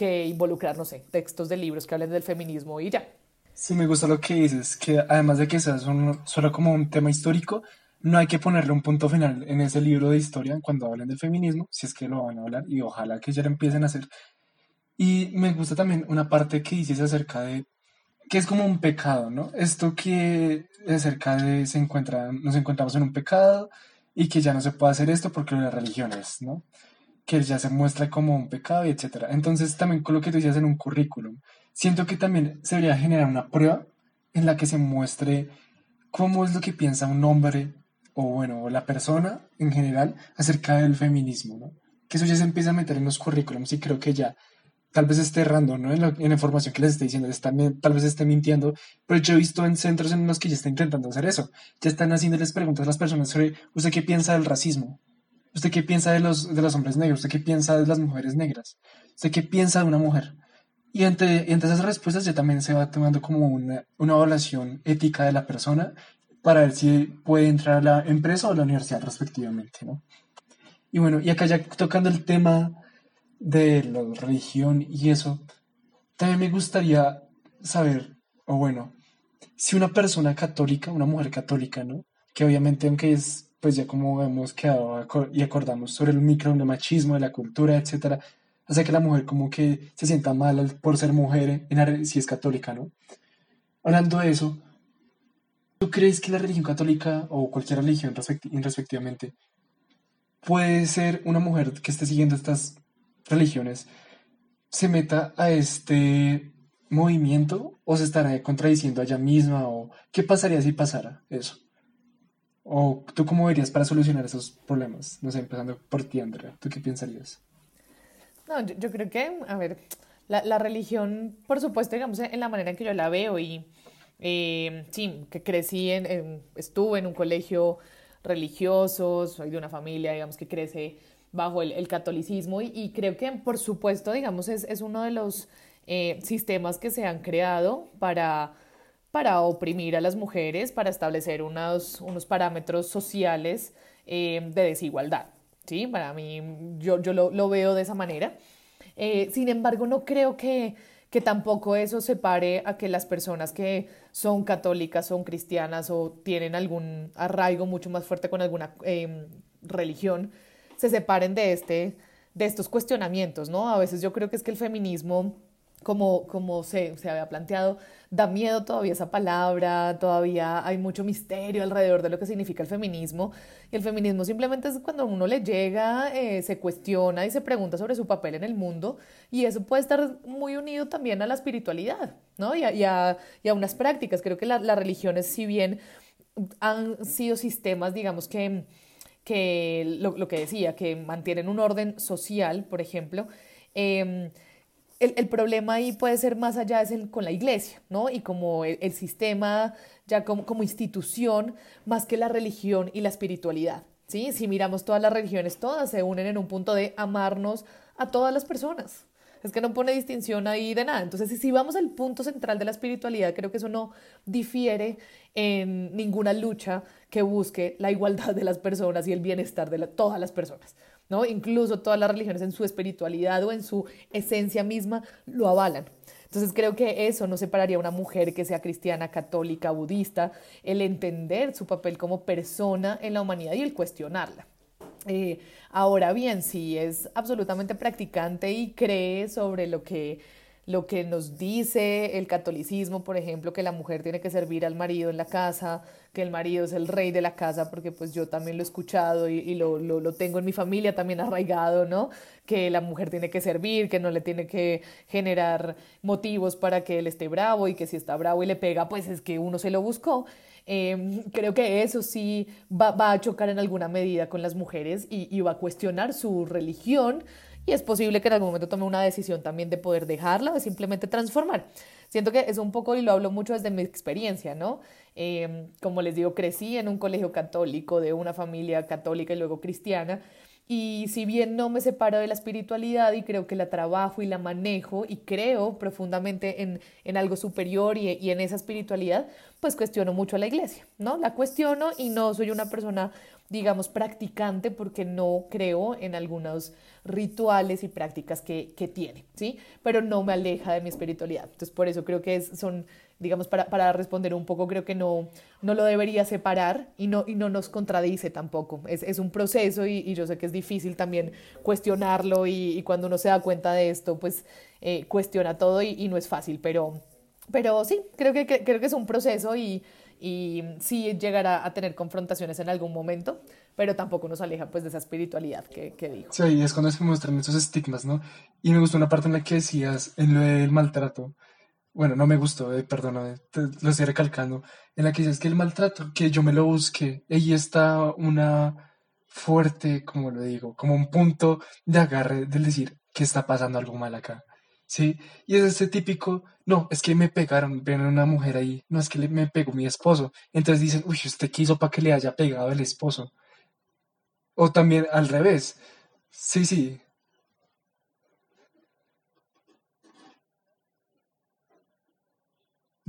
que involucrar, no sé, textos de libros que hablen del feminismo y ya. Sí, me gusta lo que dices, que además de que sea solo como un tema histórico, no hay que ponerle un punto final en ese libro de historia cuando hablen del feminismo, si es que lo van a hablar, y ojalá que ya lo empiecen a hacer. Y me gusta también una parte que dices acerca de que es como un pecado, ¿no? Esto que acerca de se encuentra, nos encontramos en un pecado y que ya no se puede hacer esto porque la religión es, ¿no? Que ya se muestra como un pecado y etcétera. Entonces también con lo que tú decías en un currículum, siento que también se debería generar una prueba en la que se muestre cómo es lo que piensa un hombre o bueno, la persona en general acerca del feminismo, ¿no? Que eso ya se empieza a meter en los currículums y creo que ya tal vez esté errando, ¿no? En la, información que les estoy diciendo, tal vez esté mintiendo, pero yo he visto en centros en los que ya están intentando hacer eso. Ya están haciéndoles preguntas a las personas sobre, ¿usted qué piensa del racismo? ¿Usted qué piensa de los, de los hombres negros? ¿Usted qué piensa de las mujeres negras? ¿Usted qué piensa de una mujer? Y entre, entre esas respuestas ya también se va tomando como una, una evaluación ética de la persona para ver si puede entrar a la empresa o a la universidad respectivamente, ¿no? Y bueno, y acá ya tocando el tema de la religión y eso, también me gustaría saber, o bueno, si una persona católica, una mujer católica, ¿no? Que obviamente aunque es pues ya como hemos quedado y acordamos sobre el micro de machismo, de la cultura, etcétera, hace que la mujer como que se sienta mal por ser mujer en si es católica, ¿no? Hablando de eso, ¿tú crees que la religión católica o cualquier religión respectivamente puede ser una mujer que esté siguiendo estas religiones se meta a este movimiento o se estará contradiciendo a ella misma o qué pasaría si pasara eso? ¿O tú cómo verías para solucionar esos problemas? No sé, empezando por ti, Andrea. ¿Tú qué pensarías? No, yo, creo que, a ver, la, religión, por supuesto, digamos, en la manera en que yo la veo y, Eh, sí, que crecí en, estuve en un colegio religioso, soy de una familia, digamos, que crece bajo el, catolicismo y, creo que, por supuesto, digamos, es, es uno de los eh, sistemas que se han creado para, para oprimir a las mujeres, para establecer unos, unos parámetros sociales eh, de desigualdad. ¿sí? Para mí, yo, yo lo, veo de esa manera. Eh, sin embargo, no creo que, que tampoco eso separe a que las personas que son católicas, son cristianas o tienen algún arraigo mucho más fuerte con alguna em, religión, se separen de, este, de estos cuestionamientos, ¿no? A veces yo creo que es que el feminismo como, como se, se, había planteado, da miedo todavía esa palabra, todavía hay mucho misterio alrededor de lo que significa el feminismo. Y el feminismo simplemente es cuando uno le llega, eh, se cuestiona y se pregunta sobre su papel en el mundo. Y eso puede estar muy unido también a la espiritualidad, ¿no? Y a, y a, y a unas prácticas. Creo que las religiones, si bien han sido sistemas, digamos que, que lo, lo que decía, que mantienen un orden social, por ejemplo, eh, el, el, problema ahí puede ser más allá es con la iglesia, ¿no? Y como el, sistema, ya como, como, institución, más que la religión y la espiritualidad, ¿sí? Si miramos todas las religiones, todas se unen en un punto de amarnos a todas las personas. Es que no pone distinción ahí de nada. Entonces, si vamos al punto central de la espiritualidad, creo que eso no difiere en ninguna lucha que busque la igualdad de las personas y el bienestar de todas las personas. Incluso todas las religiones en su espiritualidad o en su esencia misma lo avalan. Entonces creo que eso no separaría a una mujer que sea cristiana, católica, budista, el entender su papel como persona en la humanidad y el cuestionarla. Eh, ahora bien, si es absolutamente practicante y cree sobre lo que lo que nos dice el catolicismo, por ejemplo, que la mujer tiene que servir al marido en la casa, que el marido es el rey de la casa, porque pues yo también lo he escuchado y, lo, lo, tengo en mi familia también arraigado, ¿no? Que la mujer tiene que servir, que no le tiene que generar motivos para que él esté bravo y que si está bravo y le pega, pues es que uno se lo buscó. Em, creo que eso sí va, va, a chocar en alguna medida con las mujeres y, y va a cuestionar su religión y es posible que en algún momento tome una decisión también de poder dejarla o simplemente transformar. Siento que es un poco, y lo hablo mucho desde mi experiencia, ¿no? Em, como les digo, crecí en un colegio católico, de una familia católica y luego cristiana, y si bien no me separo de la espiritualidad y creo que la trabajo y la manejo y creo profundamente en, en algo superior y, y, en esa espiritualidad, pues cuestiono mucho a la iglesia, ¿no? La cuestiono y no soy una persona, digamos, practicante porque no creo en algunos rituales y prácticas que, que tiene, ¿sí? Pero no me aleja de mi espiritualidad. Entonces, por eso creo que es, son digamos, para, para, responder un poco, creo que no, no lo debería separar y no, y no nos contradice tampoco. Es, es un proceso y, y, yo sé que es difícil también cuestionarlo y, y cuando uno se da cuenta de esto, pues eh, cuestiona todo y, no es fácil, pero, pero sí, creo que, que, creo que es un proceso y, y sí llegará a tener confrontaciones en algún momento, pero tampoco nos aleja pues de esa espiritualidad que, que dijo. Sí, es cuando se muestran esos estigmas, ¿no? Y me gustó una parte en la que decías, en lo del maltrato, bueno, no me gustó, eh, perdóname, lo estoy recalcando, en la que dices que el maltrato, que yo me lo busque, ahí está una fuerte, como lo digo, como un punto de agarre del decir que está pasando algo mal acá. ¿Sí? Y es ese típico, no, es que me pegaron, ven una mujer ahí, no, es que me pegó mi esposo. Entonces dicen, uy, usted quiso para que le haya pegado el esposo. O también al revés. Sí, sí,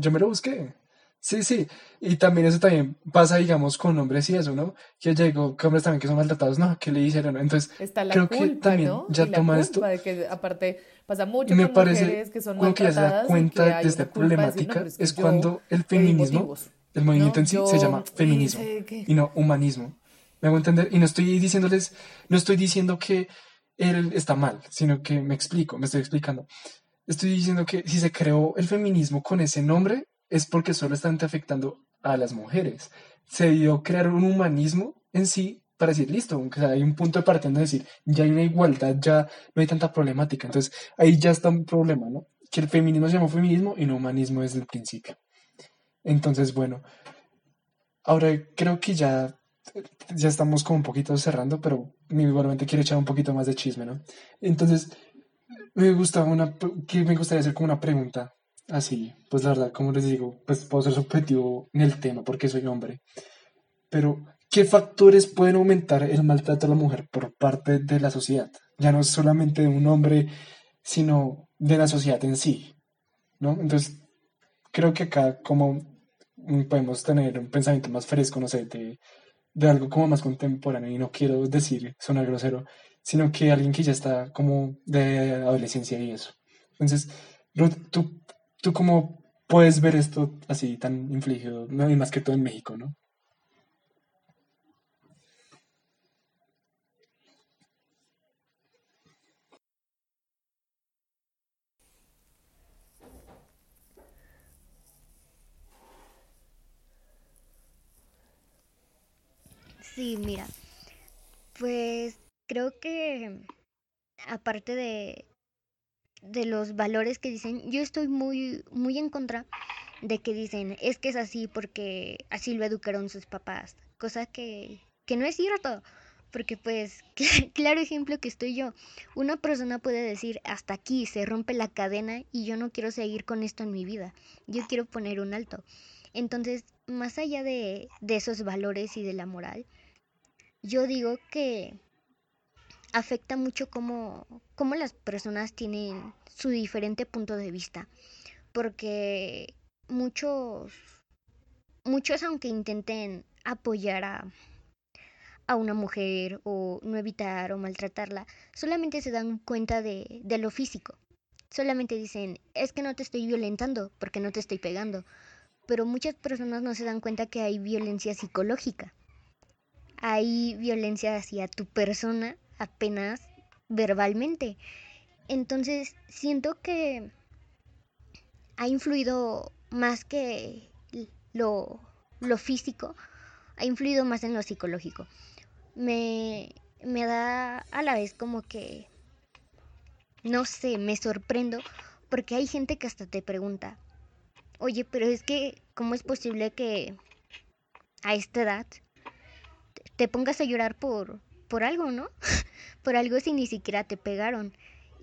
Yo me lo busqué. Sí, sí. Y también eso también pasa, digamos, con hombres y eso, ¿no? Que llegó, que hombres también que son maltratados, ¿no? ¿Qué le hicieron? Entonces, Está la creo culpa, que también ¿no? ya y toma la esto. culpa De que, aparte, pasa mucho me con parece mujeres que son cuando que ya se da maltratadas cuenta que de esta culpa de decir, no, problemática es que es cuando el feminismo, el movimiento ¿no? en sí Yo se llama feminismo que- y no humanismo. ¿Me hago entender? Y no estoy diciéndoles, no estoy diciendo que él está mal, sino que me explico, me estoy explicando. Estoy diciendo que si se creó el feminismo con ese nombre es porque solo están afectando a las mujeres. Se debió crear un humanismo en sí para decir, listo, sea, hay un punto de partida de decir, ya hay una igualdad, ya no hay tanta problemática. Entonces, ahí ya está un problema, ¿no? Que el feminismo se llama feminismo y no humanismo desde el principio. Entonces, bueno, ahora creo que ya, ya estamos como un poquito cerrando, pero igualmente quiero echar un poquito más de chisme, ¿no? Entonces, me gusta una, que me gustaría hacer como una pregunta así, pues la verdad, como les digo, pues puedo ser subjetivo en el tema porque soy hombre. Pero, ¿qué factores pueden aumentar el maltrato a la mujer por parte de la sociedad? Ya no solamente de un hombre, sino de la sociedad en sí, ¿no? Entonces, creo que acá como podemos tener un pensamiento más fresco, no sé, de, de algo como más contemporáneo, y no quiero decir, sonar grosero, sino que alguien que ya está como de adolescencia y eso. Entonces, Ruth, ¿tú, tú cómo puedes ver esto así tan infligido, ¿no? y más que todo en México, ¿no? Sí, mira, pues creo que aparte de, de los valores que dicen, yo estoy muy, muy en contra de que dicen, es que es así porque así lo educaron sus papás, cosa que, que no es cierto, porque pues, claro ejemplo que estoy yo, una persona puede decir, hasta aquí se rompe la cadena y yo no quiero seguir con esto en mi vida, yo quiero poner un alto. Entonces, más allá de, de esos valores y de la moral, yo digo que afecta mucho cómo, cómo las personas tienen su diferente punto de vista. Porque muchos, muchos aunque intenten apoyar a, a una mujer o no evitar o maltratarla, solamente se dan cuenta de, de lo físico. Solamente dicen, es que no te estoy violentando porque no te estoy pegando. Pero muchas personas no se dan cuenta que hay violencia psicológica hay violencia hacia tu persona apenas verbalmente. Entonces, siento que ha influido más que lo, lo físico, ha influido más en lo psicológico. Me, me da a la vez como que, no sé, me sorprendo porque hay gente que hasta te pregunta, oye, pero es que, ¿cómo es posible que a esta edad te pongas a llorar por, por algo, ¿no? por algo si ni siquiera te pegaron.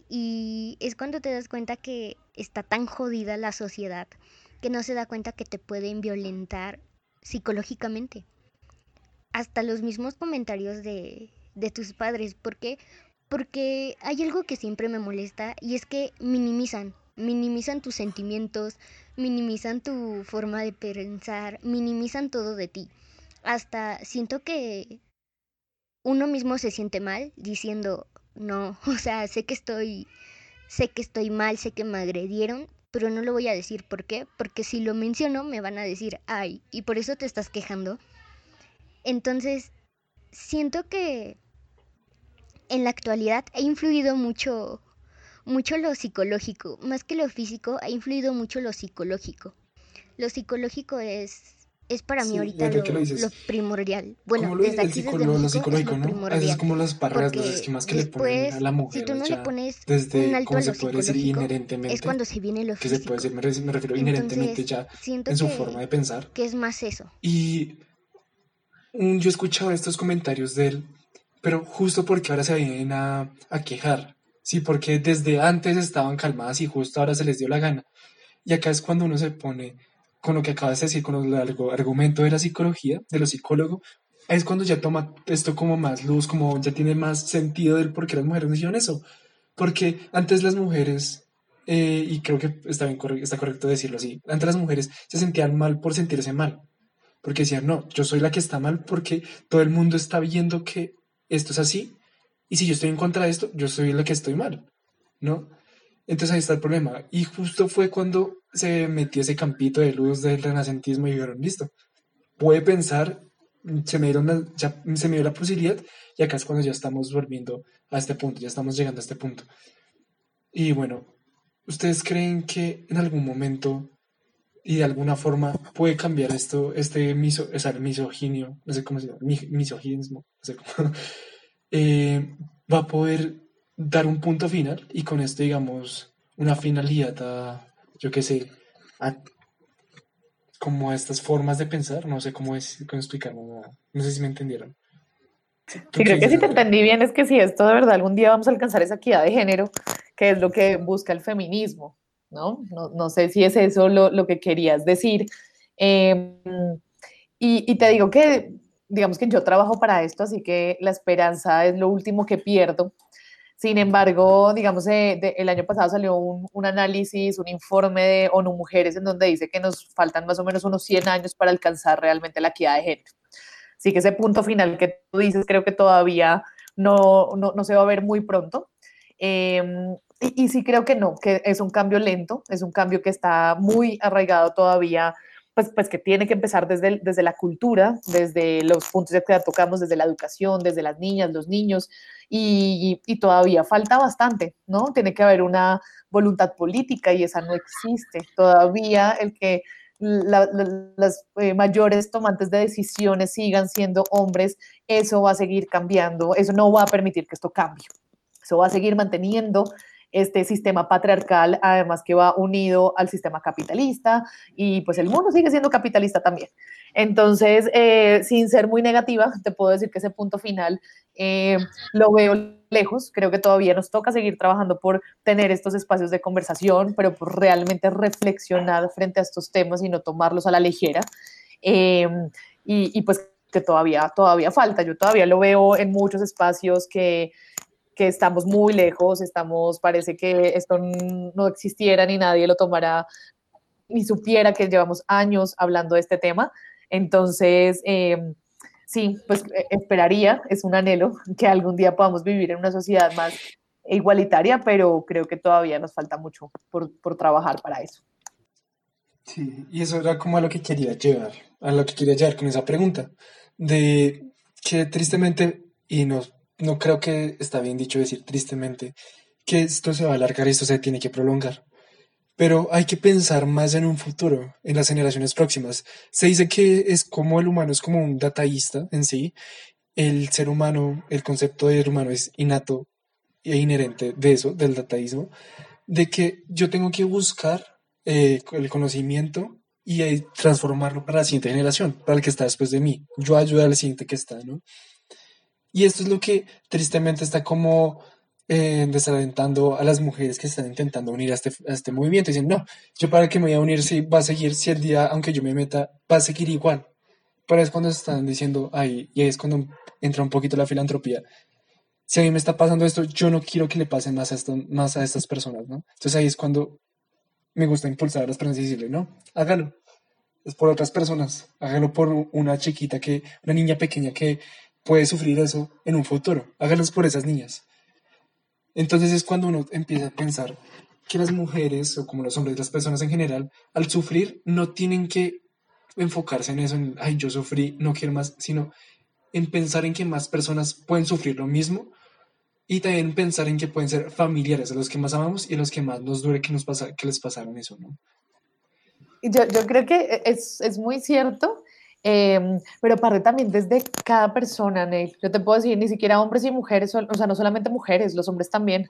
Y es cuando te das cuenta que está tan jodida la sociedad que no se da cuenta que te pueden violentar psicológicamente. Hasta los mismos comentarios de, de tus padres. ¿Por qué? Porque hay algo que siempre me molesta y es que minimizan, minimizan tus sentimientos, minimizan tu forma de pensar, minimizan todo de ti hasta siento que uno mismo se siente mal diciendo, no, o sea, sé que estoy, sé que estoy mal, sé que me agredieron, pero no lo voy a decir. ¿Por qué? Porque si lo menciono me van a decir, ay, y por eso te estás quejando. Entonces, siento que en la actualidad ha influido mucho, mucho lo psicológico, más que lo físico, ha influido mucho lo psicológico. Lo psicológico es es para mí ahorita lo, primordial. Bueno, lo, desde aquí desde lo psicológico, ¿no? A veces es como las barreras, los esquemas que le ponen a la mujer. Si tú no le pones desde, un alto a lo se puede decir? Inherentemente. Es cuando se viene lo que se puede decir, me, refiero inherentemente ya en su forma de pensar. Que es más eso. Y un, yo he escuchado estos comentarios de él, pero justo porque ahora se vienen a, a quejar. Sí, porque desde antes estaban calmadas y justo ahora se les dio la gana. Y acá es cuando uno se pone con lo que acabas de decir, con el argumento de la psicología, de los psicólogos, es cuando ya toma esto como más luz, como ya tiene más sentido del por qué las mujeres hicieron eso. Porque antes las mujeres, eh, y creo que está, bien está correcto decirlo así, antes las mujeres se sentían mal por sentirse mal. Porque decían, no, yo soy la que está mal porque todo el mundo está viendo que esto es así. Y si yo estoy en contra de esto, yo soy la que estoy mal. ¿No? Entonces ahí está el problema. Y justo fue cuando se metió ese campito de luz del renacentismo y dijeron, listo, puede pensar, se me, dieron ya, se me dio la posibilidad y acá es cuando ya estamos volviendo a este punto, ya estamos llegando a este punto. Y bueno, ¿ustedes creen que en algún momento y de alguna forma puede cambiar esto, este miso, o sea, misoginio, no sé cómo se llama, misoginismo, no sé cómo, eh, va a poder dar un punto final y con esto, digamos, una finalidad a, yo qué sé, a, como a estas formas de pensar, no sé cómo, es, cómo explicarlo, no, sé si me entendieron. Sí, creo que si te entendí bien es que si esto de verdad algún día vamos a alcanzar esa equidad de género, que es lo que busca el feminismo, ¿no? No, sé si es eso lo, que querías decir. Em, y, te digo que, digamos que yo trabajo para esto, así que la esperanza es lo último que pierdo. Sin embargo, digamos, eh, el año pasado salió un, análisis, un informe de ONU Mujeres en donde dice que nos faltan más o menos unos 100 años para alcanzar realmente la equidad de género. Así que ese punto final que tú dices creo que todavía no, no, se va a ver muy pronto. Em, y, sí creo que no, que es un cambio lento, es un cambio que está muy arraigado todavía, pues, pues que tiene que empezar desde, desde la cultura, desde los puntos que tocamos, desde la educación, desde las niñas, los niños, y, y, todavía falta bastante, ¿no? Tiene que haber una voluntad política y esa no existe. Todavía el que las eh, mayores tomantes de decisiones sigan siendo hombres, eso va a seguir cambiando, eso no va a permitir que esto cambie. Eso va a seguir manteniendo este sistema patriarcal, además que va unido al sistema capitalista y pues el mundo sigue siendo capitalista también. Entonces, eh, sin ser muy negativa, te puedo decir que ese punto final eh, lo veo lejos. Creo que todavía nos toca seguir trabajando por tener estos espacios de conversación, pero por realmente reflexionar frente a estos temas y no tomarlos a la ligera. Eh, y, y, pues que todavía, todavía falta. Yo todavía lo veo en muchos espacios que que estamos muy lejos, estamos, parece que esto no existiera ni nadie lo tomara ni supiera que llevamos años hablando de este tema. Entonces, em, sí, pues eh, esperaría, es un anhelo que algún día podamos vivir en una sociedad más igualitaria, pero creo que todavía nos falta mucho por, por trabajar para eso. Sí, y eso era como a lo que quería llevar, a lo que quería llegar con esa pregunta, de que tristemente, y nos no creo que está bien dicho decir tristemente que esto se va a alargar y esto se tiene que prolongar. Pero hay que pensar más en un futuro, en las generaciones próximas. Se dice que es como el humano es como un dataísta en sí. El ser humano, el concepto de humano es innato e inherente de eso, del dataísmo, de que yo tengo que buscar eh, el conocimiento y transformarlo para la siguiente generación, para el que está después de mí. Yo ayudar al siguiente que está, ¿no? Y esto es lo que tristemente está como eh, desalentando a las mujeres que están intentando unir a este, a este movimiento. Dicen, no, yo para que me voy a unir, si va a seguir, si el día, aunque yo me meta, va a seguir igual. Pero es cuando están diciendo, ahí, y ahí es cuando entra un poquito la filantropía. Si a mí me está pasando esto, yo no quiero que le pasen más a, esto, más a estas personas, ¿no? Entonces ahí es cuando me gusta impulsar a las personas y decirle, no, hágalo. Es por otras personas, hágalo por una chiquita que, una niña pequeña que puede sufrir eso en un futuro. Hágalos por esas niñas. Entonces es cuando uno empieza a pensar que las mujeres, o como los hombres, las personas en general, al sufrir no tienen que enfocarse en eso, en, ay, yo sufrí, no quiero más, sino en pensar en que más personas pueden sufrir lo mismo y también pensar en que pueden ser familiares a los que más amamos y a los que más nos duele que, nos pasa, que les pasaron eso, ¿no? Yo, yo creo que es, es muy cierto Em, pero parte también desde cada persona, Neil. Yo te puedo decir, ni siquiera hombres y mujeres, o sea, no solamente mujeres, los hombres también.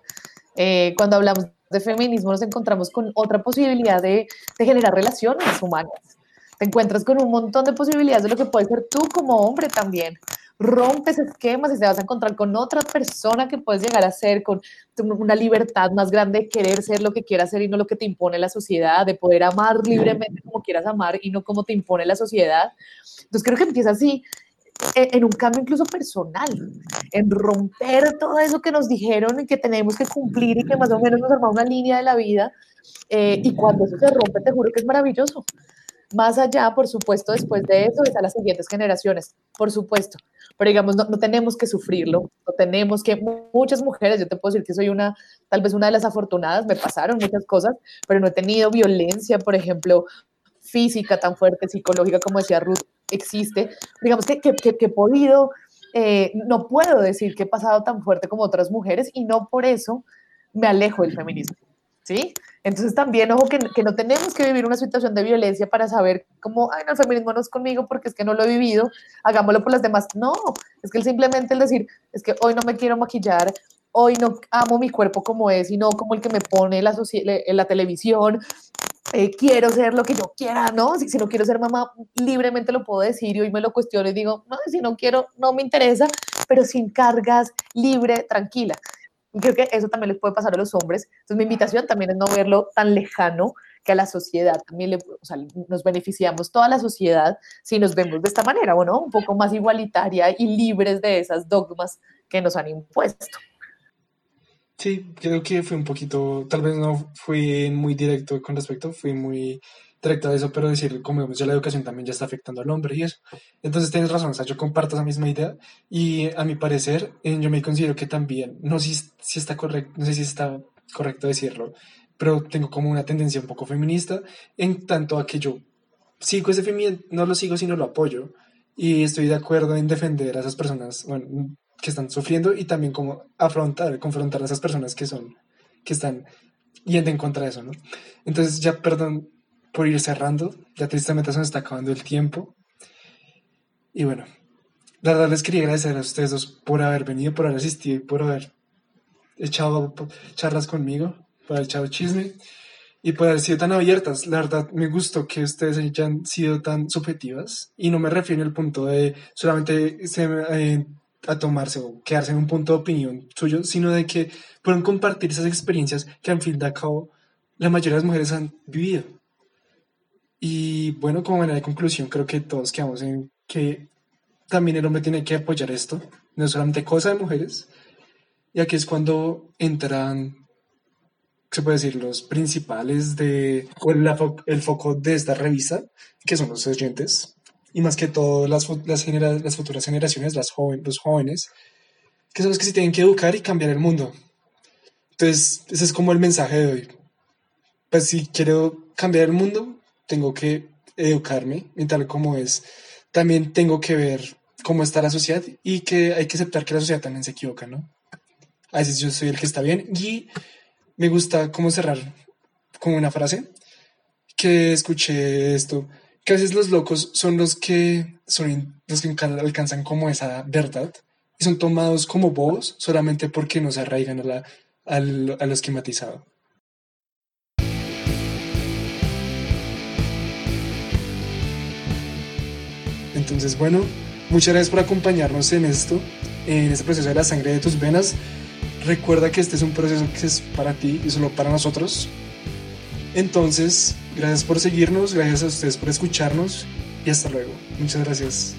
Eh, cuando hablamos de feminismo nos encontramos con otra posibilidad de, de generar relaciones humanas. Te encuentras con un montón de posibilidades de lo que puedes ser tú como hombre también rompes esquemas y te vas a encontrar con otra persona que puedes llegar a ser, con una libertad más grande de querer ser lo que quieras ser y no lo que te impone la sociedad, de poder amar libremente como quieras amar y no como te impone la sociedad. Entonces creo que empieza así, e, en un cambio incluso personal, en romper todo eso que nos dijeron y que tenemos que cumplir y que más o menos nos arma una línea de la vida. Eh, y cuando eso se rompe, te juro que es maravilloso. Más allá, por supuesto, después de eso, es a las siguientes generaciones, por supuesto. Pero digamos, no, no, tenemos que sufrirlo, no tenemos que, muchas mujeres, yo te puedo decir que soy una, tal vez una de las afortunadas, me pasaron muchas cosas, pero no he tenido violencia, por ejemplo, física tan fuerte, psicológica, como decía Ruth, existe. Digamos que, que, que, he podido, eh, no puedo decir que he pasado tan fuerte como otras mujeres y no por eso me alejo del feminismo. ¿Sí? Entonces también, ojo, que, que, no tenemos que vivir una situación de violencia para saber cómo, ay, no, el feminismo no es conmigo porque es que no lo he vivido, hagámoslo por las demás. No, es que simplemente el decir, es que hoy no me quiero maquillar, hoy no amo mi cuerpo como es, sino como el que me pone la, la televisión, eh, quiero ser lo que yo quiera, ¿no? Si, si, no quiero ser mamá, libremente lo puedo decir y hoy me lo cuestiono y digo, no, si no quiero, no me interesa, pero sin cargas, libre, tranquila. Y creo que eso también les puede pasar a los hombres. Entonces mi invitación también es no verlo tan lejano que a la sociedad también le, o sea, nos beneficiamos toda la sociedad si nos vemos de esta manera, bueno, un poco más igualitaria y libres de esas dogmas que nos han impuesto. Sí, creo que fue un poquito, tal vez no fui muy directo con respecto, fui muy directo a eso, pero decir, como vemos, ya la educación también ya está afectando al hombre y eso. Entonces tienes razón, o sea, yo comparto esa misma idea y a mi parecer, eh, yo me considero que también, no sé si está correcto, no sé si está correcto decirlo, pero tengo como una tendencia un poco feminista en tanto a que yo sigo ese feminismo, no lo sigo sino lo apoyo y estoy de acuerdo en defender a esas personas bueno, que están sufriendo y también como afrontar, confrontar a esas personas que son, que están yendo en contra de eso, ¿no? Entonces ya, perdón por ir cerrando, ya tristemente se nos está acabando el tiempo y bueno, la verdad les quería agradecer a ustedes dos por haber venido, por haber asistido y por haber echado charlas conmigo por el chavo chisme y por haber sido tan abiertas. La verdad, me gustó que ustedes hayan sido tan subjetivas y no me refiero al punto de solamente se, eh, a tomarse o quedarse en un punto de opinión suyo, sino de que pueden compartir esas experiencias que al fin de cabo la mayoría de las mujeres han vivido. Y bueno, como manera de conclusión, creo que todos quedamos en que también el hombre tiene que apoyar esto, no es solamente cosa de mujeres, y aquí es cuando entran se puede decir, los principales de, o el, foco de esta revista, que son los oyentes, y más que todo las, las, las futuras generaciones, las joven, los jóvenes, que son los que se tienen que educar y cambiar el mundo. Entonces, ese es como el mensaje de hoy. Pues si quiero cambiar el mundo, tengo que educarme, y tal como es. También tengo que ver cómo está la sociedad y que hay que aceptar que la sociedad también se equivoca, ¿no? A veces yo soy el que está bien y me gusta como cerrar con una frase que escuché esto, que a veces los locos son los que son los que alcanzan como esa verdad y son tomados como bobos solamente porque no se arraigan a, la, a lo esquematizado. Entonces, bueno, muchas gracias por acompañarnos en esto, en este proceso de la sangre de tus venas. Recuerda que este es un proceso que es para ti y solo para nosotros. Entonces, gracias por seguirnos, gracias a ustedes por escucharnos y hasta luego. Muchas gracias.